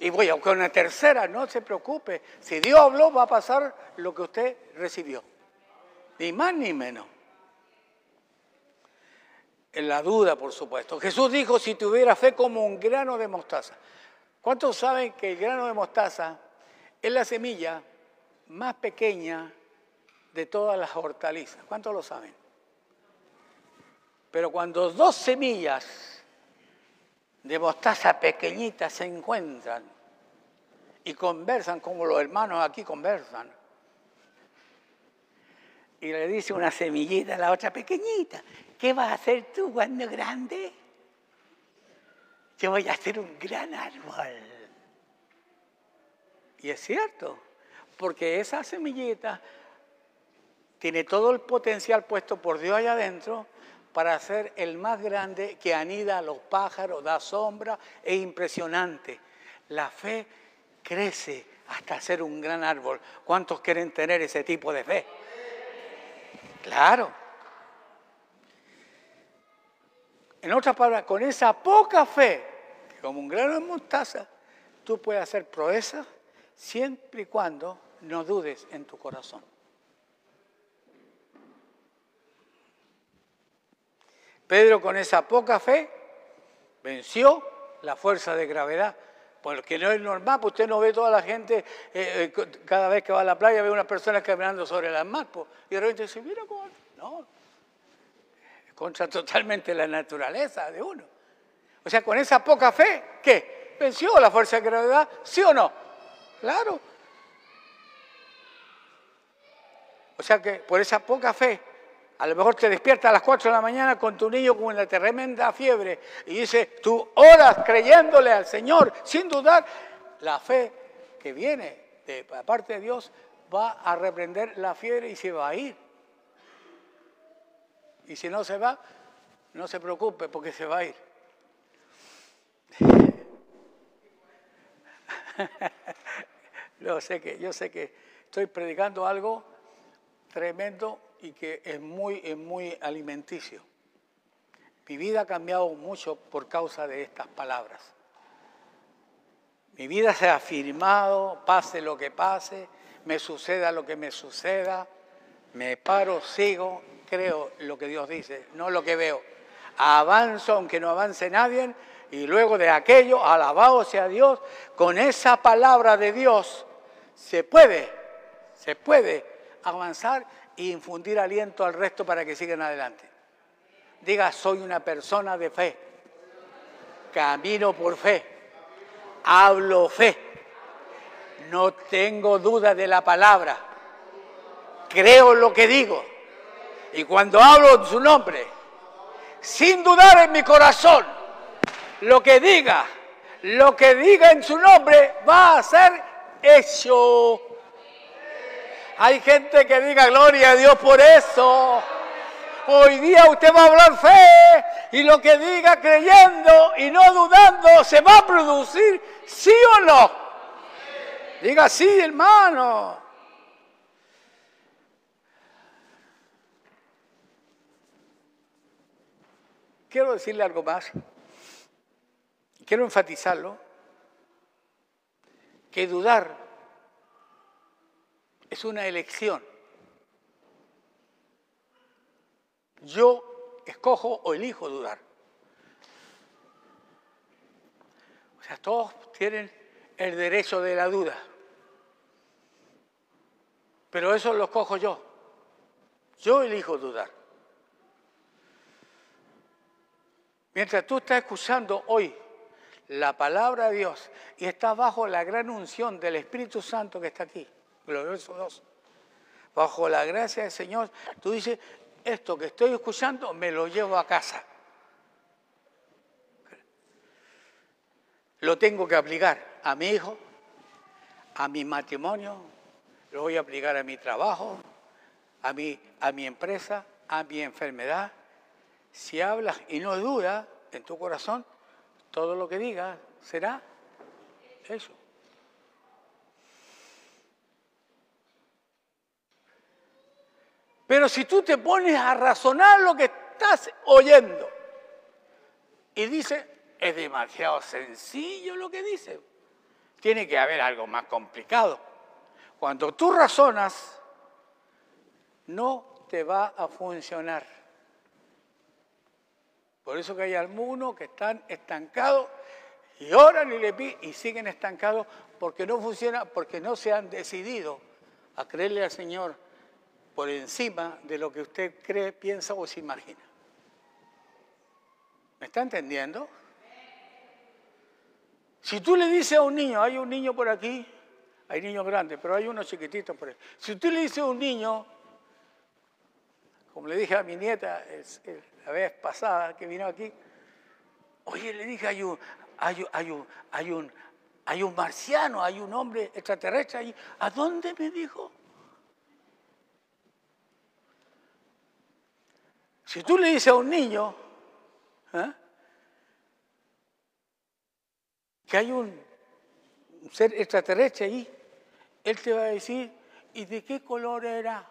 [SPEAKER 1] Y voy a buscar una tercera, no se preocupe. Si Dios habló, va a pasar lo que usted recibió. Ni más ni menos. En la duda, por supuesto. Jesús dijo, si tuviera fe como un grano de mostaza. ¿Cuántos saben que el grano de mostaza es la semilla más pequeña de todas las hortalizas? ¿Cuántos lo saben? Pero cuando dos semillas de mostaza pequeñitas se encuentran y conversan como los hermanos aquí conversan, y le dice una semillita a la otra pequeñita, ¿qué vas a hacer tú cuando grande? Yo voy a hacer un gran árbol. Y es cierto, porque esa semillita tiene todo el potencial puesto por Dios allá adentro para ser el más grande que anida a los pájaros, da sombra, es impresionante. La fe crece hasta ser un gran árbol. ¿Cuántos quieren tener ese tipo de fe? Claro. En otras palabras, con esa poca fe, como un grano de mostaza, tú puedes hacer proezas siempre y cuando no dudes en tu corazón. Pedro con esa poca fe venció la fuerza de gravedad. Porque no es normal, pues usted no ve toda la gente, eh, eh, cada vez que va a la playa ve una persona caminando sobre las mar, pues, y de repente dice, mira cómo, no, contra totalmente la naturaleza de uno. O sea, con esa poca fe, ¿qué? ¿Venció la fuerza de gravedad? ¿Sí o no? Claro. O sea que por esa poca fe, a lo mejor te despiertas a las 4 de la mañana con tu niño con una tremenda fiebre y dice, tú oras creyéndole al Señor sin dudar, la fe que viene de parte de Dios va a reprender la fiebre y se va a ir. Y si no se va, no se preocupe porque se va a ir. yo sé que, yo sé que estoy predicando algo tremendo y que es muy, es muy alimenticio. Mi vida ha cambiado mucho por causa de estas palabras. Mi vida se ha afirmado, pase lo que pase, me suceda lo que me suceda, me paro, sigo, creo lo que Dios dice, no lo que veo. Avanzo aunque no avance nadie y luego de aquello, alabado sea Dios, con esa palabra de Dios se puede, se puede avanzar e infundir aliento al resto para que sigan adelante. Diga, soy una persona de fe, camino por fe, hablo fe, no tengo duda de la palabra, creo lo que digo. Y cuando hablo en su nombre, sin dudar en mi corazón, lo que diga, lo que diga en su nombre va a ser hecho. Hay gente que diga gloria a Dios por eso. Hoy día usted va a hablar fe y lo que diga creyendo y no dudando se va a producir, sí o no. Diga sí, hermano. Quiero decirle algo más. Quiero enfatizarlo. Que dudar es una elección. Yo escojo o elijo dudar. O sea, todos tienen el derecho de la duda. Pero eso lo escojo yo. Yo elijo dudar. Mientras tú estás escuchando hoy la palabra de Dios y estás bajo la gran unción del Espíritu Santo que está aquí, glorioso Dios, bajo la gracia del Señor, tú dices, esto que estoy escuchando me lo llevo a casa. Lo tengo que aplicar a mi hijo, a mi matrimonio, lo voy a aplicar a mi trabajo, a mi, a mi empresa, a mi enfermedad. Si hablas y no dudas en tu corazón, todo lo que digas será eso. Pero si tú te pones a razonar lo que estás oyendo y dices, es demasiado sencillo lo que dice, tiene que haber algo más complicado. Cuando tú razonas, no te va a funcionar. Por eso que hay algunos que están estancados y oran y le piden y siguen estancados porque no funciona, porque no se han decidido a creerle al Señor por encima de lo que usted cree, piensa o se imagina. ¿Me está entendiendo? Si tú le dices a un niño, hay un niño por aquí, hay niños grandes, pero hay unos chiquititos por ahí. Si tú le dices a un niño, como le dije a mi nieta la vez pasada que vino aquí, oye, le dije, hay un, hay, un, hay, un, hay un marciano, hay un hombre extraterrestre ahí. ¿A dónde me dijo? Si tú le dices a un niño ¿eh? que hay un ser extraterrestre ahí, él te va a decir, ¿y de qué color era?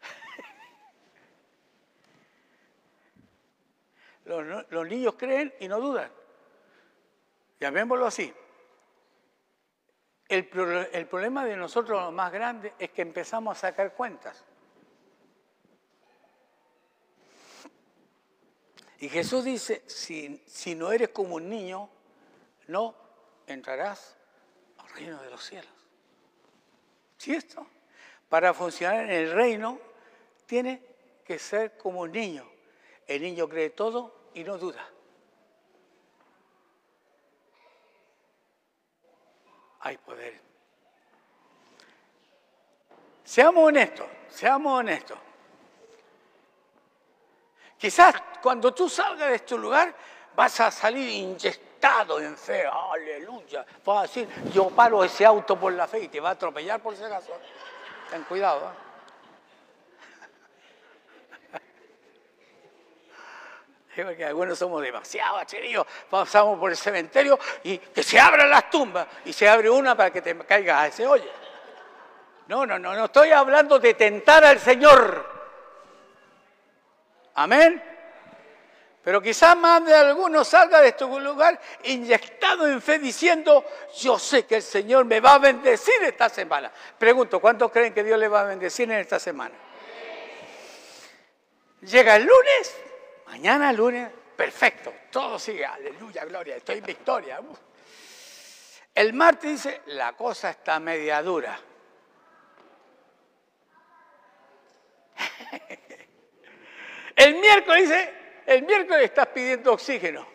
[SPEAKER 1] los, niños creen y no dudan. Llamémoslo así. El, problema de nosotros, lo más grande, es que empezamos a sacar cuentas. Y Jesús dice, si, si no eres como un niño, no entrarás al reino de los cielos. ¿Sí esto? Para funcionar en el reino, tiene que ser como un niño. El niño cree todo y no duda. Hay poder. Seamos honestos, seamos honestos. Quizás cuando tú salgas de este lugar vas a salir inyectado en fe, aleluya. Vas a decir, yo paro ese auto por la fe y te va a atropellar por ese caso. Ten cuidado. ¿eh? porque algunos somos demasiado acheridos, pasamos por el cementerio y que se abran las tumbas y se abre una para que te caigas a ese hoyo. No, no, no, no estoy hablando de tentar al Señor. Amén. Pero quizás más de alguno salga de este lugar inyectado en fe diciendo, yo sé que el Señor me va a bendecir esta semana. Pregunto, ¿cuántos creen que Dios le va a bendecir en esta semana? Llega el lunes, mañana lunes, perfecto, todo sigue, aleluya, gloria, estoy en victoria. El martes dice, la cosa está media dura. El miércoles dice, el miércoles estás pidiendo oxígeno.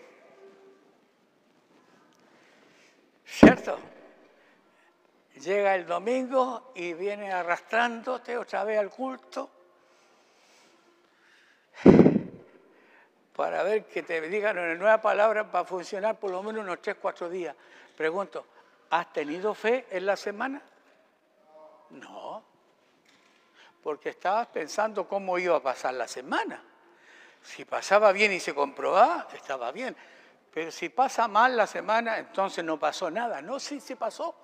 [SPEAKER 1] ¿Cierto? Llega el domingo y viene arrastrándote otra vez al culto para ver que te digan una nueva palabra para funcionar por lo menos unos 3, 4 días. Pregunto, ¿has tenido fe en la semana? No porque estabas pensando cómo iba a pasar la semana. Si pasaba bien y se comprobaba, estaba bien. Pero si pasa mal la semana, entonces no pasó nada. No, sí, sí pasó.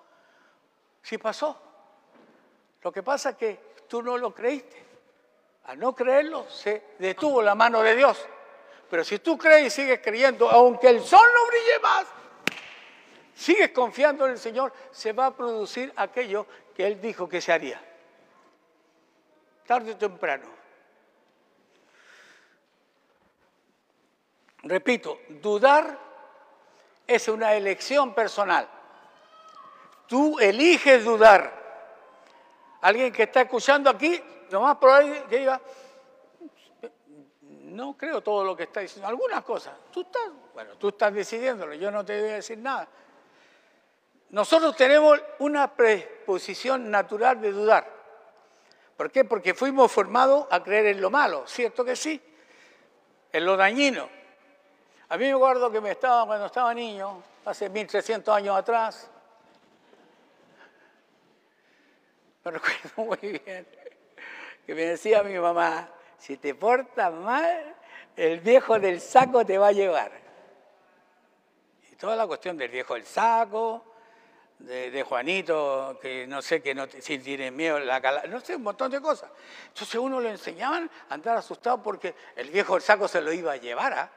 [SPEAKER 1] Sí pasó. Lo que pasa es que tú no lo creíste. Al no creerlo, se detuvo la mano de Dios. Pero si tú crees y sigues creyendo, aunque el sol no brille más, sigues confiando en el Señor, se va a producir aquello que Él dijo que se haría tarde o temprano. Repito, dudar es una elección personal. Tú eliges dudar. Alguien que está escuchando aquí, nomás por ahí que diga, no creo todo lo que está diciendo, algunas cosas. Tú estás, bueno, tú estás decidiéndolo, yo no te voy a decir nada. Nosotros tenemos una predisposición natural de dudar. ¿Por qué? Porque fuimos formados a creer en lo malo, ¿cierto que sí? En lo dañino. A mí me acuerdo que me estaba, cuando estaba niño, hace 1300 años atrás, me recuerdo muy bien, que me decía mi mamá, si te portas mal, el viejo del saco te va a llevar. Y toda la cuestión del viejo del saco, de, Juanito, que no sé, que no, si tiene miedo, no sé, un montón de cosas. Entonces uno le enseñaban a andar asustado porque el viejo del saco se lo iba a llevar. ¿ah?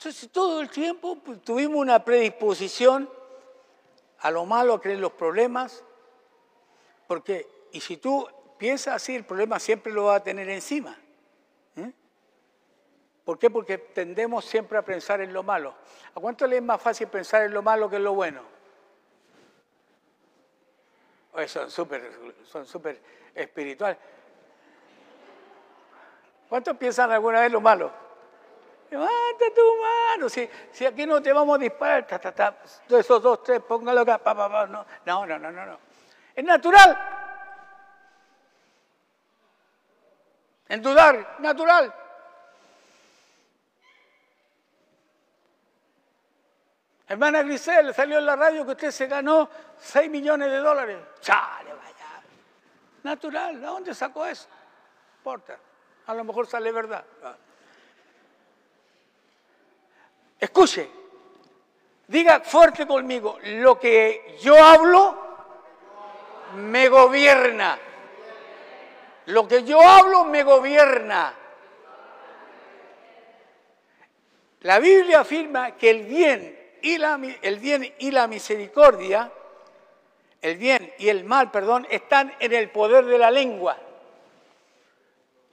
[SPEAKER 1] Entonces todo el tiempo pues, tuvimos una predisposición a lo malo, a creer los problemas, porque, y si tú piensas así, el problema siempre lo va a tener encima. ¿eh? ¿Por qué? Porque tendemos siempre a pensar en lo malo. ¿A cuánto le es más fácil pensar en lo malo que en lo bueno? son súper son super espirituales. ¿Cuántos piensan alguna vez lo malo? Levanta tu mano, si, si aquí no te vamos a disparar, ta, ta, ta, esos dos, tres, póngalo acá, pa, pa, pa, no, no, no, no, no. Es natural. En dudar, natural. Hermana Grisel, salió en la radio que usted se ganó 6 millones de dólares. Chale, vaya. Natural, ¿de dónde sacó eso? No importa. A lo mejor sale verdad. Escuche, diga fuerte conmigo, lo que yo hablo me gobierna. Lo que yo hablo me gobierna. La Biblia afirma que el bien y la misericordia, el bien y el mal, perdón, están en el poder de la lengua.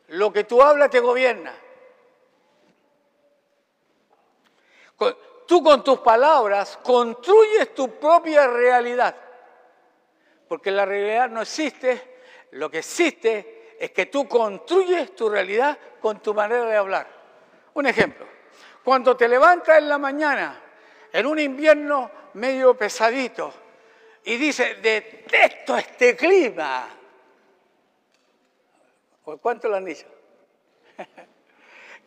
[SPEAKER 1] Lo que tú hablas te gobierna. Tú con tus palabras construyes tu propia realidad. Porque la realidad no existe, lo que existe es que tú construyes tu realidad con tu manera de hablar. Un ejemplo, cuando te levantas en la mañana en un invierno medio pesadito y dice, detesto este clima. ¿Por cuánto lo han dicho?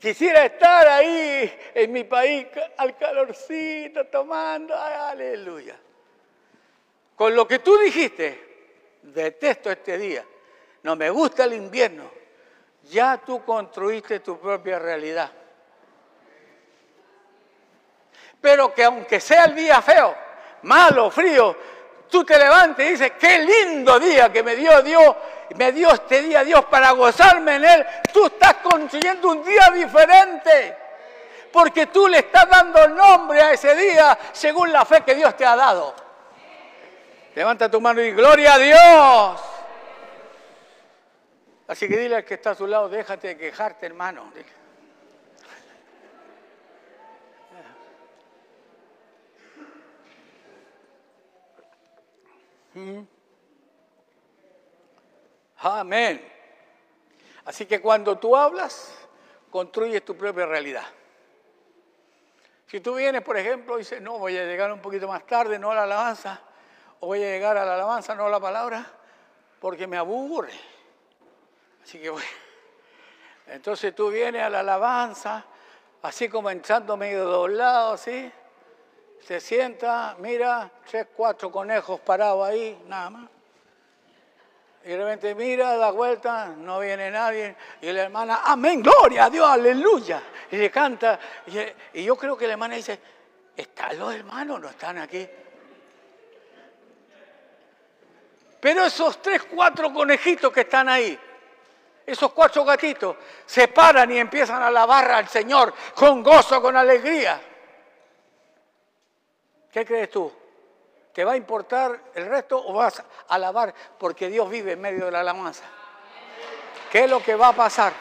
[SPEAKER 1] Quisiera estar ahí en mi país al calorcito, tomando, aleluya. Con lo que tú dijiste, detesto este día, no me gusta el invierno, ya tú construiste tu propia realidad. Pero que aunque sea el día feo, malo, frío, tú te levantes y dices, qué lindo día que me dio Dios, me dio este día Dios para gozarme en Él, tú estás construyendo un día diferente. Porque tú le estás dando nombre a ese día según la fe que Dios te ha dado. Levanta tu mano y gloria a Dios. Así que dile al que está a tu lado, déjate de quejarte, hermano. Amén. Así que cuando tú hablas, construyes tu propia realidad. Si tú vienes, por ejemplo, y dices, no, voy a llegar un poquito más tarde, no a la alabanza, o voy a llegar a la alabanza, no a la palabra, porque me aburre. Así que bueno. Entonces tú vienes a la alabanza, así como entrando medio doblado, así, se sienta, mira, tres, cuatro conejos parados ahí, nada más. Y de repente mira, da vuelta, no viene nadie. Y la hermana, amén, gloria a Dios, aleluya. Y le canta. Y, yo creo que la hermana dice, ¿están los hermanos no están aquí? Pero esos tres, cuatro conejitos que están ahí, esos cuatro gatitos, se paran y empiezan a alabar al Señor con gozo, con alegría. ¿Qué crees tú? ¿Te va a importar el resto o vas a alabar porque Dios vive en medio de la alabanza? ¿Qué es lo que va a pasar?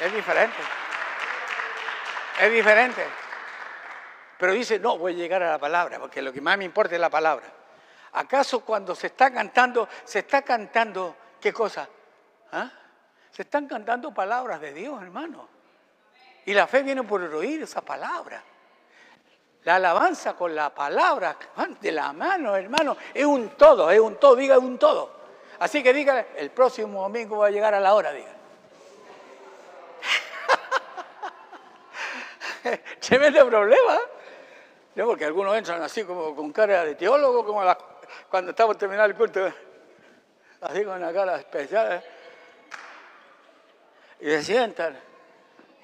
[SPEAKER 1] Es diferente. Es diferente. Pero dice, no, voy a llegar a la palabra, porque lo que más me importa es la palabra. ¿Acaso cuando se está cantando, se está cantando, qué cosa? ¿Ah? Se están cantando palabras de Dios, hermano. Y la fe viene por oír esa palabra. La alabanza con la palabra de la mano, hermano, es un todo, es un todo, diga un todo. Así que diga, el próximo domingo va a llegar a la hora, diga. Tremendo problema. ¿no? Porque algunos entran así como con cara de teólogo, como cuando estamos terminando el culto, así con una cara especial. ¿eh? Y se sientan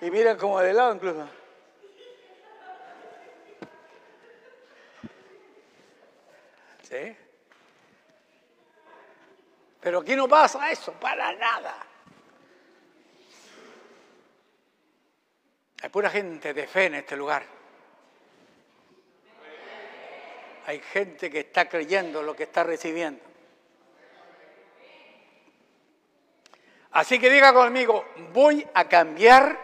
[SPEAKER 1] y miran como de lado incluso. ¿Sí? Pero aquí no pasa eso, para nada. Hay pura gente de fe en este lugar. Hay gente que está creyendo lo que está recibiendo. Así que diga conmigo, voy a cambiar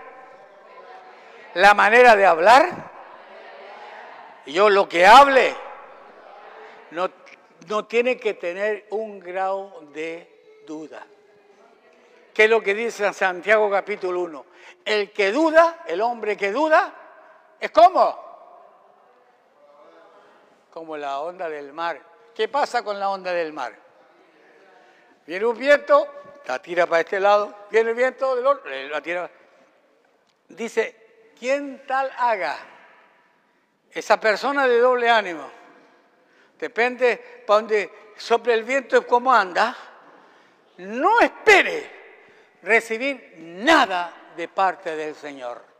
[SPEAKER 1] la manera de hablar. Yo lo que hable no, tiene que tener un grado de duda. ¿Qué es lo que dice Santiago capítulo 1? El que duda, el hombre que duda, es como, como la onda del mar. ¿Qué pasa con la onda del mar? Viene un viento, la tira para este lado, viene el viento del otro, la tira. Dice, ¿quién tal haga? Esa persona de doble ánimo depende para donde sople el viento y cómo anda, no espere recibir nada de parte del Señor.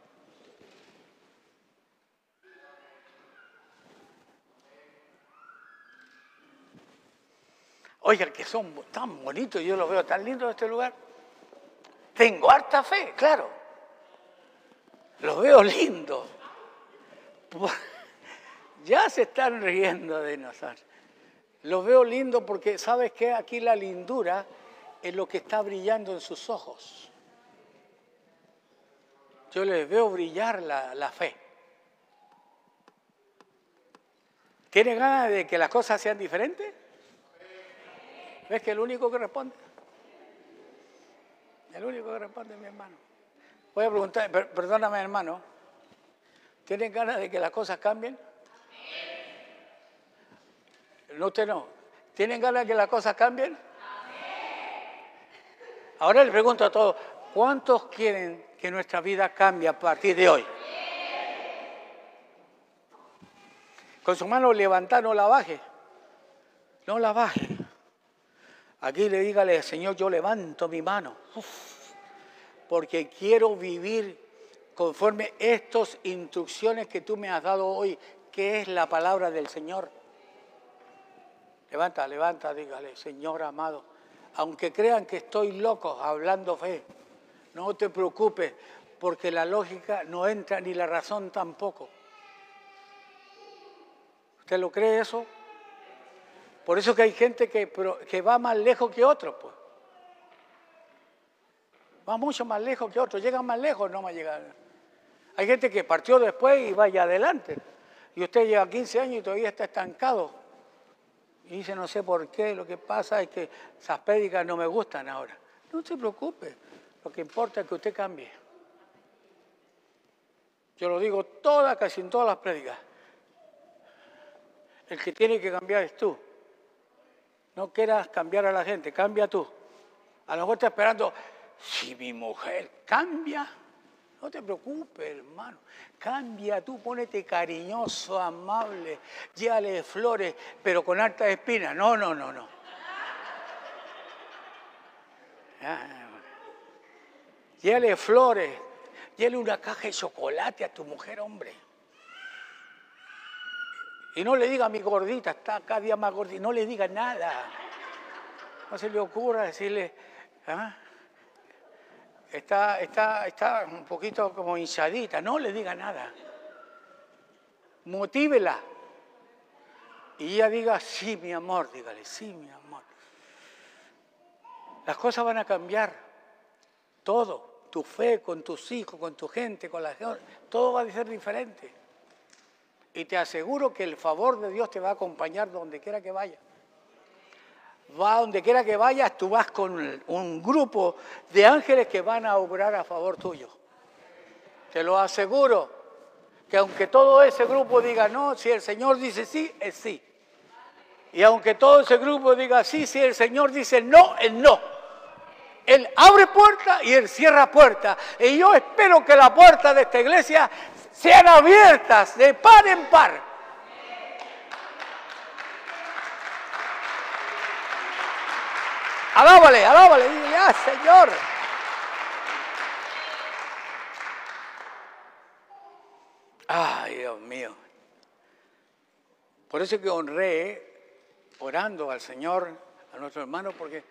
[SPEAKER 1] Oiga, que son tan bonitos, yo los veo tan lindos este lugar. Tengo harta fe, claro. Los veo lindos. Ya se están riendo de nosotros. Los veo lindo porque, ¿sabes qué? Aquí la lindura es lo que está brillando en sus ojos. Yo les veo brillar la, la fe. ¿Tiene ganas de que las cosas sean diferentes? ¿Ves que el único que responde? El único que responde es mi hermano. Voy a preguntar, perdóname hermano, ¿tienen ganas de que las cosas cambien? No, usted no. ¿Tienen ganas de que las cosas cambien? Ahora le pregunto a todos, ¿cuántos quieren que nuestra vida cambie a partir de hoy? Con su mano levantada, no la baje. No la baje. Aquí le dígale, Señor, yo levanto mi mano. porque quiero vivir conforme estas instrucciones que tú me has dado hoy, que es la palabra del Señor. Levanta, levanta, dígale, Señor amado, aunque crean que estoy loco hablando fe, no te preocupes, porque la lógica no entra ni la razón tampoco. ¿Usted lo cree eso? Por eso que hay gente que, va más lejos que otros, pues. Va mucho más lejos que otros, llegan más lejos, no más llegar. Hay gente que partió después y vaya adelante. Y usted lleva 15 años y todavía está estancado. Y dice, no sé por qué, lo que pasa es que esas prédicas no me gustan ahora. No se preocupe, lo que importa es que usted cambie. Yo lo digo todas, casi en todas las prédicas. El que tiene que cambiar es tú. No quieras cambiar a la gente, cambia tú. A lo mejor está esperando, si mi mujer cambia, no te preocupes, hermano. Cambia tú, ponete cariñoso, amable, llévale flores, pero con alta espina. No, no, no, no. Llévale flores, llévale una caja de chocolate a tu mujer, hombre. Y no le diga a mi gordita, está cada día más gordita, no le diga nada. No se le ocurra decirle, ¿ah? Está, está, está un poquito como hinchadita, no le diga nada. Motívela. Y ella diga, sí, mi amor, dígale, sí, mi amor. Las cosas van a cambiar. Todo. Tu fe con tus hijos, con tu gente, con la gente, todo va a ser diferente. Y te aseguro que el favor de Dios te va a acompañar donde quiera que vayas. Va donde quiera que vayas, tú vas con un grupo de ángeles que van a obrar a favor tuyo. Te lo aseguro, que aunque todo ese grupo diga no, si el Señor dice sí, es sí. Y aunque todo ese grupo diga sí, si el Señor dice no, es no. Él abre puerta y Él cierra puerta. Y yo espero que la puerta de esta iglesia sean abiertas de par en par. Alábale, alábale, dile, ah, Señor. Ay, Dios mío. Por eso que honré orando al Señor, a nuestro hermano, porque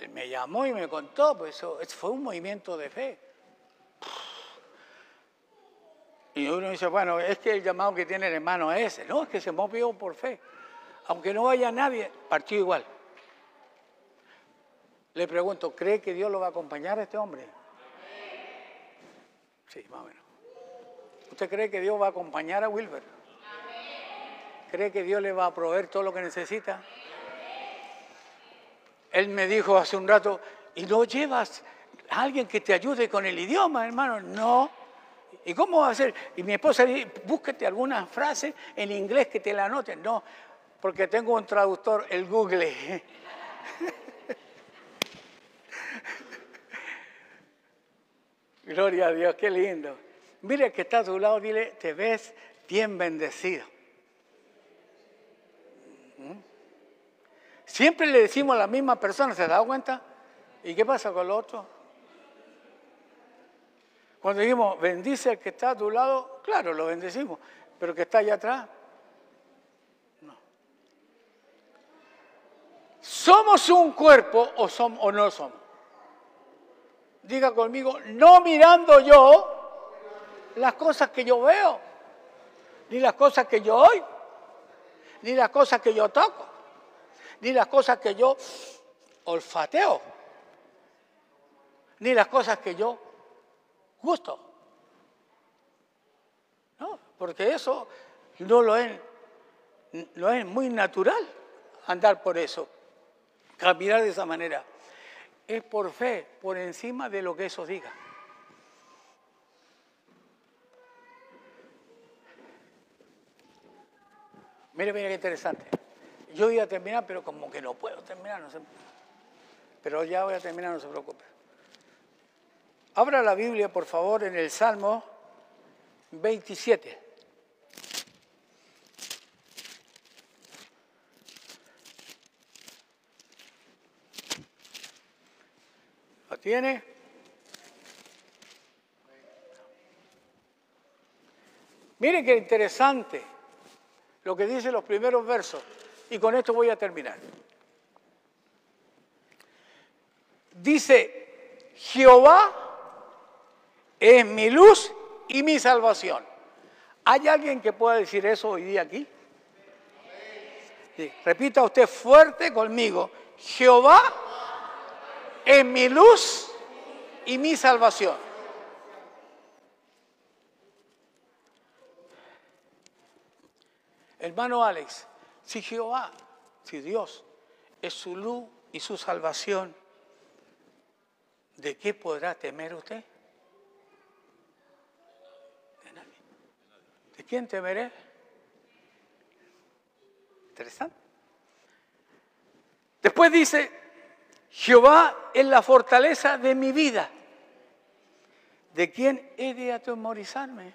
[SPEAKER 1] él me llamó y me contó, pues eso fue un movimiento de fe. Y uno dice, bueno, es que el llamado que tiene el hermano es ese. No, es que se movió por fe. Aunque no vaya nadie, partió igual. Le pregunto, ¿cree que Dios lo va a acompañar a este hombre? Sí, más o menos. ¿Usted cree que Dios va a acompañar a Wilber? ¿Cree que Dios le va a proveer todo lo que necesita? Él me dijo hace un rato, ¿y no llevas a alguien que te ayude con el idioma, hermano? No. ¿Y cómo va a ser? Y mi esposa dice, búsquete alguna frase en inglés que te la anoten. No, porque tengo un traductor, el Google. Gloria a Dios, qué lindo. Mire que está a tu lado, dile, te ves bien bendecido. ¿Mm? Siempre le decimos a la misma persona, ¿se da cuenta? ¿Y qué pasa con lo otro? Cuando dijimos, bendice al que está a tu lado, claro, lo bendecimos, pero que está allá atrás, no. ¿Somos un cuerpo o, somos, o no somos? Diga conmigo, no mirando yo las cosas que yo veo, ni las cosas que yo oigo, ni las cosas que yo toco, ni las cosas que yo olfateo, ni las cosas que yo gusto. ¿No? Porque eso no lo es, no es muy natural andar por eso, caminar de esa manera. Es por fe, por encima de lo que eso diga. Mire, mire qué interesante. Yo iba a terminar, pero como que no puedo terminar, no sé. pero ya voy a terminar, no se preocupe. Abra la Biblia, por favor, en el Salmo 27. Tiene? Miren qué interesante lo que dicen los primeros versos. Y con esto voy a terminar. Dice, Jehová es mi luz y mi salvación. ¿Hay alguien que pueda decir eso hoy día aquí? repita usted fuerte conmigo, Jehová es mi luz y mi salvación. Hermano Alex, si Jehová, si Dios es su luz y su salvación, ¿de qué podrá temer usted? De nadie. ¿De quién temeré? Interesante. Después dice, Jehová es la fortaleza de mi vida. ¿De quién he de atemorizarme?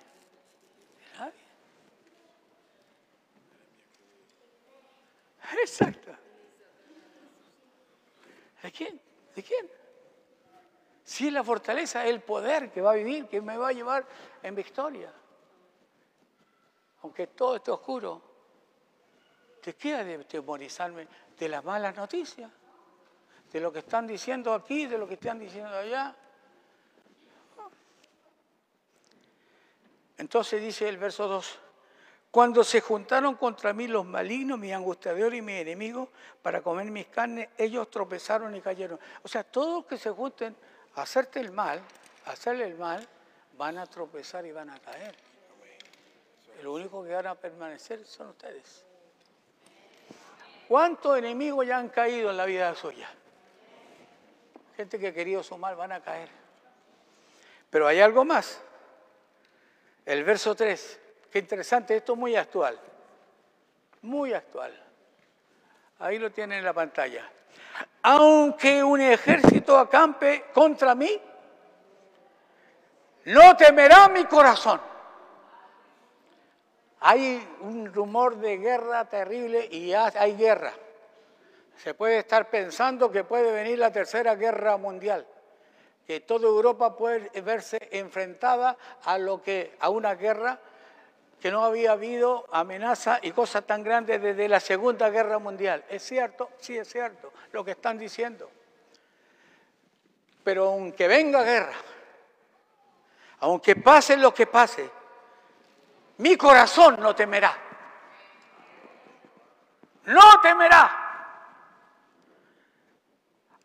[SPEAKER 1] Exacto. ¿De quién? ¿De quién? Si la fortaleza, el poder que va a vivir, que me va a llevar en victoria. Aunque todo esté oscuro, ¿de qué de temorizarme? De las malas noticias, de lo que están diciendo aquí, de lo que están diciendo allá. Entonces dice el verso 2. Cuando se juntaron contra mí los malignos, mis angustiadores y mis enemigos, para comer mis carnes, ellos tropezaron y cayeron. O sea, todos los que se junten a hacerte el mal, a hacerle el mal, van a tropezar y van a caer. Lo único que van a permanecer son ustedes. ¿Cuántos enemigos ya han caído en la vida suya? Gente que ha querido su mal van a caer. Pero hay algo más. El verso 3. Qué interesante, esto es muy actual, muy actual. Ahí lo tienen en la pantalla. Aunque un ejército acampe contra mí, no temerá mi corazón. Hay un rumor de guerra terrible y hay guerra. Se puede estar pensando que puede venir la tercera guerra mundial, que toda Europa puede verse enfrentada a lo que a una guerra que no había habido amenaza y cosas tan grandes desde la Segunda Guerra Mundial. ¿Es cierto? Sí, es cierto lo que están diciendo. Pero aunque venga guerra, aunque pase lo que pase, mi corazón no temerá. No temerá.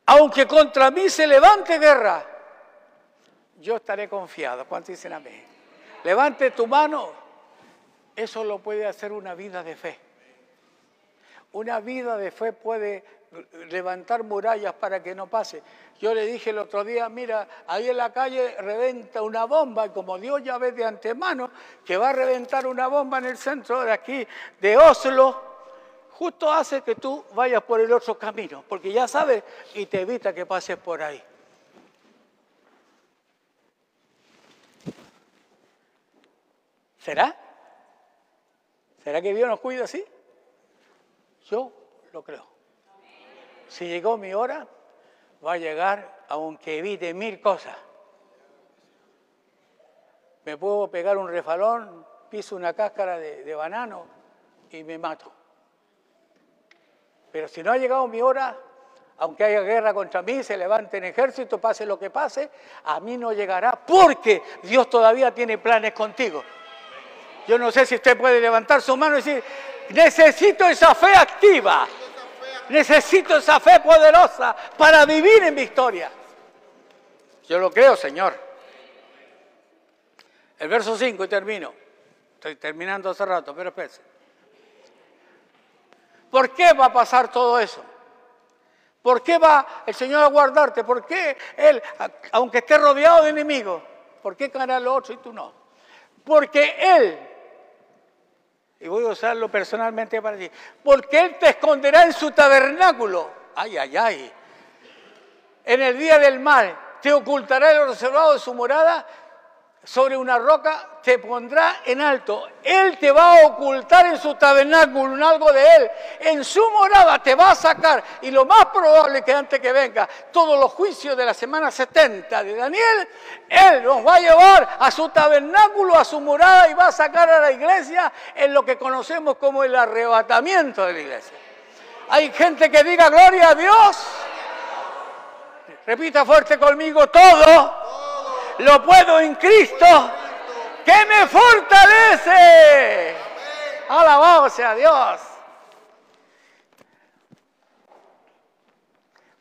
[SPEAKER 1] Aunque contra mí se levante guerra, yo estaré confiado. ¿Cuántos dicen amén? Levante tu mano eso lo puede hacer una vida de fe. Una vida de fe puede levantar murallas para que no pase. Yo le dije el otro día, mira, ahí en la calle reventa una bomba y como Dios ya ve de antemano que va a reventar una bomba en el centro de aquí, de Oslo, justo hace que tú vayas por el otro camino, porque ya sabes y te evita que pases por ahí. ¿Será? ¿Será que Dios nos cuida así? Yo lo creo. Si llegó mi hora, va a llegar aunque evite mil cosas. Me puedo pegar un refalón, piso una cáscara de, de banano y me mato. Pero si no ha llegado mi hora, aunque haya guerra contra mí, se levante en ejército, pase lo que pase, a mí no llegará porque Dios todavía tiene planes contigo. Yo no sé si usted puede levantar su mano y decir, necesito esa fe activa, necesito esa fe poderosa para vivir en victoria. Yo lo creo, Señor. El verso 5 y termino. Estoy terminando hace rato, pero espérense. ¿Por qué va a pasar todo eso? ¿Por qué va el Señor a guardarte? ¿Por qué Él, aunque esté rodeado de enemigos, por qué cara lo otro y tú no? Porque Él y voy a usarlo personalmente para ti, porque Él te esconderá en su tabernáculo. Ay, ay, ay. en el día del mal, te ocultará el reservado de su morada sobre una roca, te pondrá en alto. Él te va a ocultar en su tabernáculo en algo de Él. En su morada te va a sacar. Y lo más probable que antes que venga todos los juicios de la semana 70 de Daniel, Él nos va a llevar a su tabernáculo, a su morada y va a sacar a la iglesia en lo que conocemos como el arrebatamiento de la iglesia. Hay gente que diga gloria a Dios. Repita fuerte conmigo todo lo puedo en Cristo que me fortalece. Alabado sea Dios.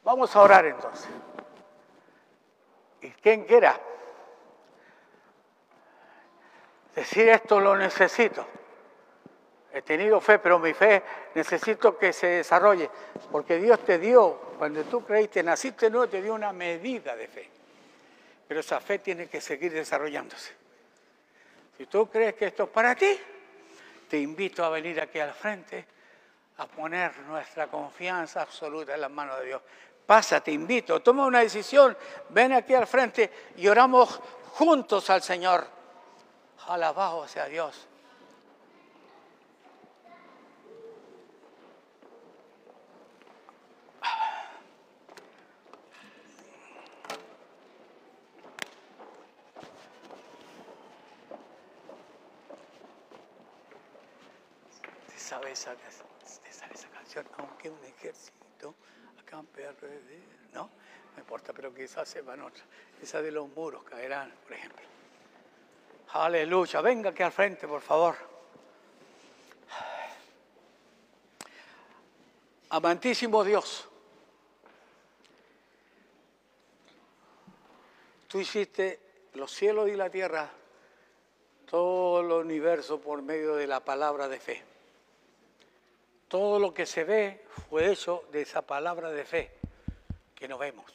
[SPEAKER 1] Vamos a orar entonces. Y quien quiera decir esto lo necesito. He tenido fe, pero mi fe necesito que se desarrolle, porque Dios te dio, cuando tú creíste, naciste nuevo, te dio una medida de fe. Pero esa fe tiene que seguir desarrollándose. Si tú crees que esto es para ti, te invito a venir aquí al frente a poner nuestra confianza absoluta en las manos de Dios. Pasa, te invito, toma una decisión, ven aquí al frente y oramos juntos al Señor. Alabado sea Dios. Sabe esa, esa canción, aunque un ejército acampe de ¿no? No importa, pero quizás sepan otra. Esa de los muros caerán, por ejemplo. Aleluya, venga aquí al frente, por favor. Amantísimo Dios, tú hiciste los cielos y la tierra, todo el universo por medio de la palabra de fe. Todo lo que se ve fue hecho de esa palabra de fe que no vemos.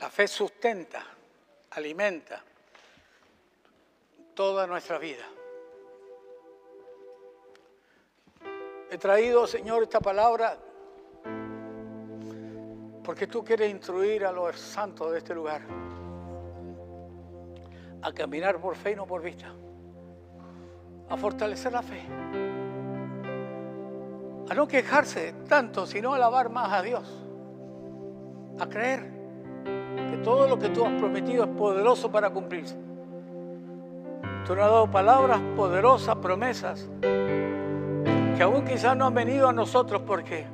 [SPEAKER 1] La fe sustenta, alimenta toda nuestra vida. He traído, Señor, esta palabra porque tú quieres instruir a los santos de este lugar a caminar por fe y no por vista, a fortalecer la fe a no quejarse tanto, sino alabar más a Dios, a creer que todo lo que tú has prometido es poderoso para cumplirse. Tú nos has dado palabras poderosas, promesas, que aún quizás no han venido a nosotros porque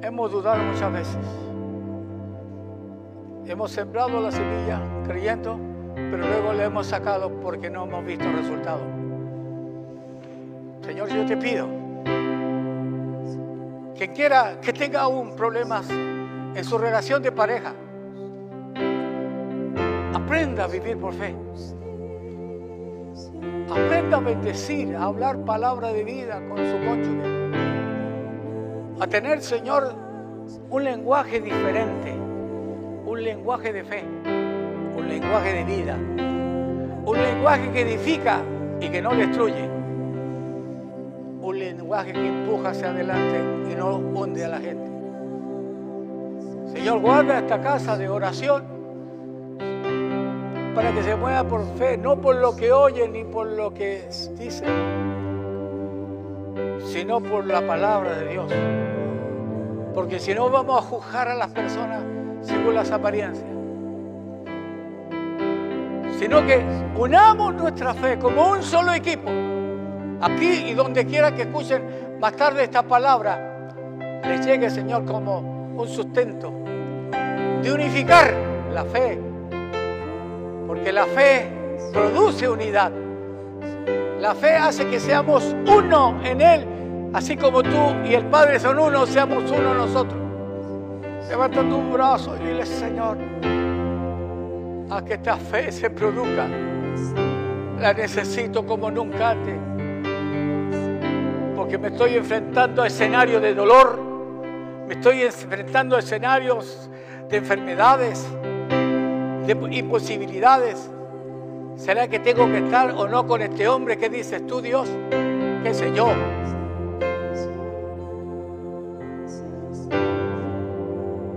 [SPEAKER 1] hemos dudado muchas veces. Hemos sembrado la semilla creyendo, pero luego le hemos sacado porque no hemos visto resultados. Señor, yo te pido quien quiera que tenga aún problemas en su relación de pareja, aprenda a vivir por fe. Aprenda a bendecir, a hablar palabra de vida con su cónyuge. A tener, Señor, un lenguaje diferente, un lenguaje de fe, un lenguaje de vida, un lenguaje que edifica y que no destruye un lenguaje que empuja hacia adelante y no hunde a la gente. Señor, guarda esta casa de oración para que se mueva por fe, no por lo que oyen ni por lo que dicen, sino por la palabra de Dios. Porque si no vamos a juzgar a las personas según las apariencias, sino que unamos nuestra fe como un solo equipo aquí y donde quiera que escuchen más tarde esta palabra, les llegue, Señor, como un sustento de unificar la fe, porque la fe produce unidad. La fe hace que seamos uno en Él, así como tú y el Padre son uno, seamos uno nosotros. Levanta tu brazo y dile, Señor, a que esta fe se produzca. La necesito como nunca antes porque me estoy enfrentando a escenarios de dolor, me estoy enfrentando a escenarios de enfermedades, de imposibilidades. ¿Será que tengo que estar o no con este hombre? ¿Qué dices tú, Dios? ¿Qué sé yo?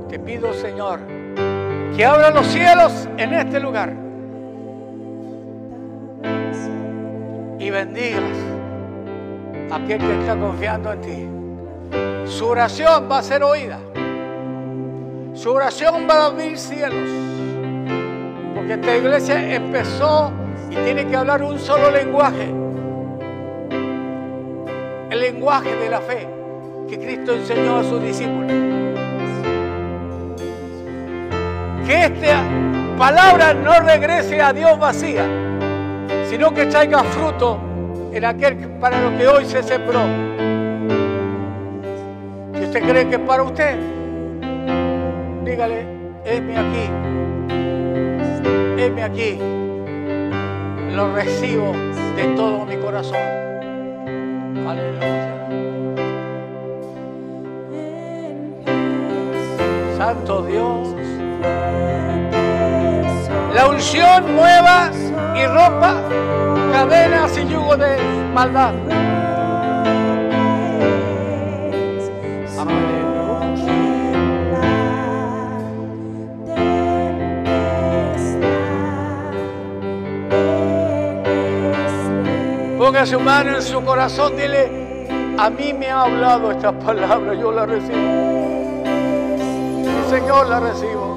[SPEAKER 1] te pido, Señor, que abra los cielos en este lugar y bendigas aquel que está confiando en ti. Su oración va a ser oída. Su oración va a abrir cielos. Porque esta iglesia empezó y tiene que hablar un solo lenguaje. El lenguaje de la fe que Cristo enseñó a sus discípulos. Que esta palabra no regrese a Dios vacía, sino que traiga fruto en aquel para lo que hoy se sembró. Si usted cree que es para usted, dígale, heme aquí, heme aquí, lo recibo de todo mi corazón. Aleluya. Santo Dios. La unción mueva y rompa cadenas y yugo de maldad. Ponga su mano en su corazón, dile, a mí me ha hablado esta palabra, yo la recibo. Señor, la recibo.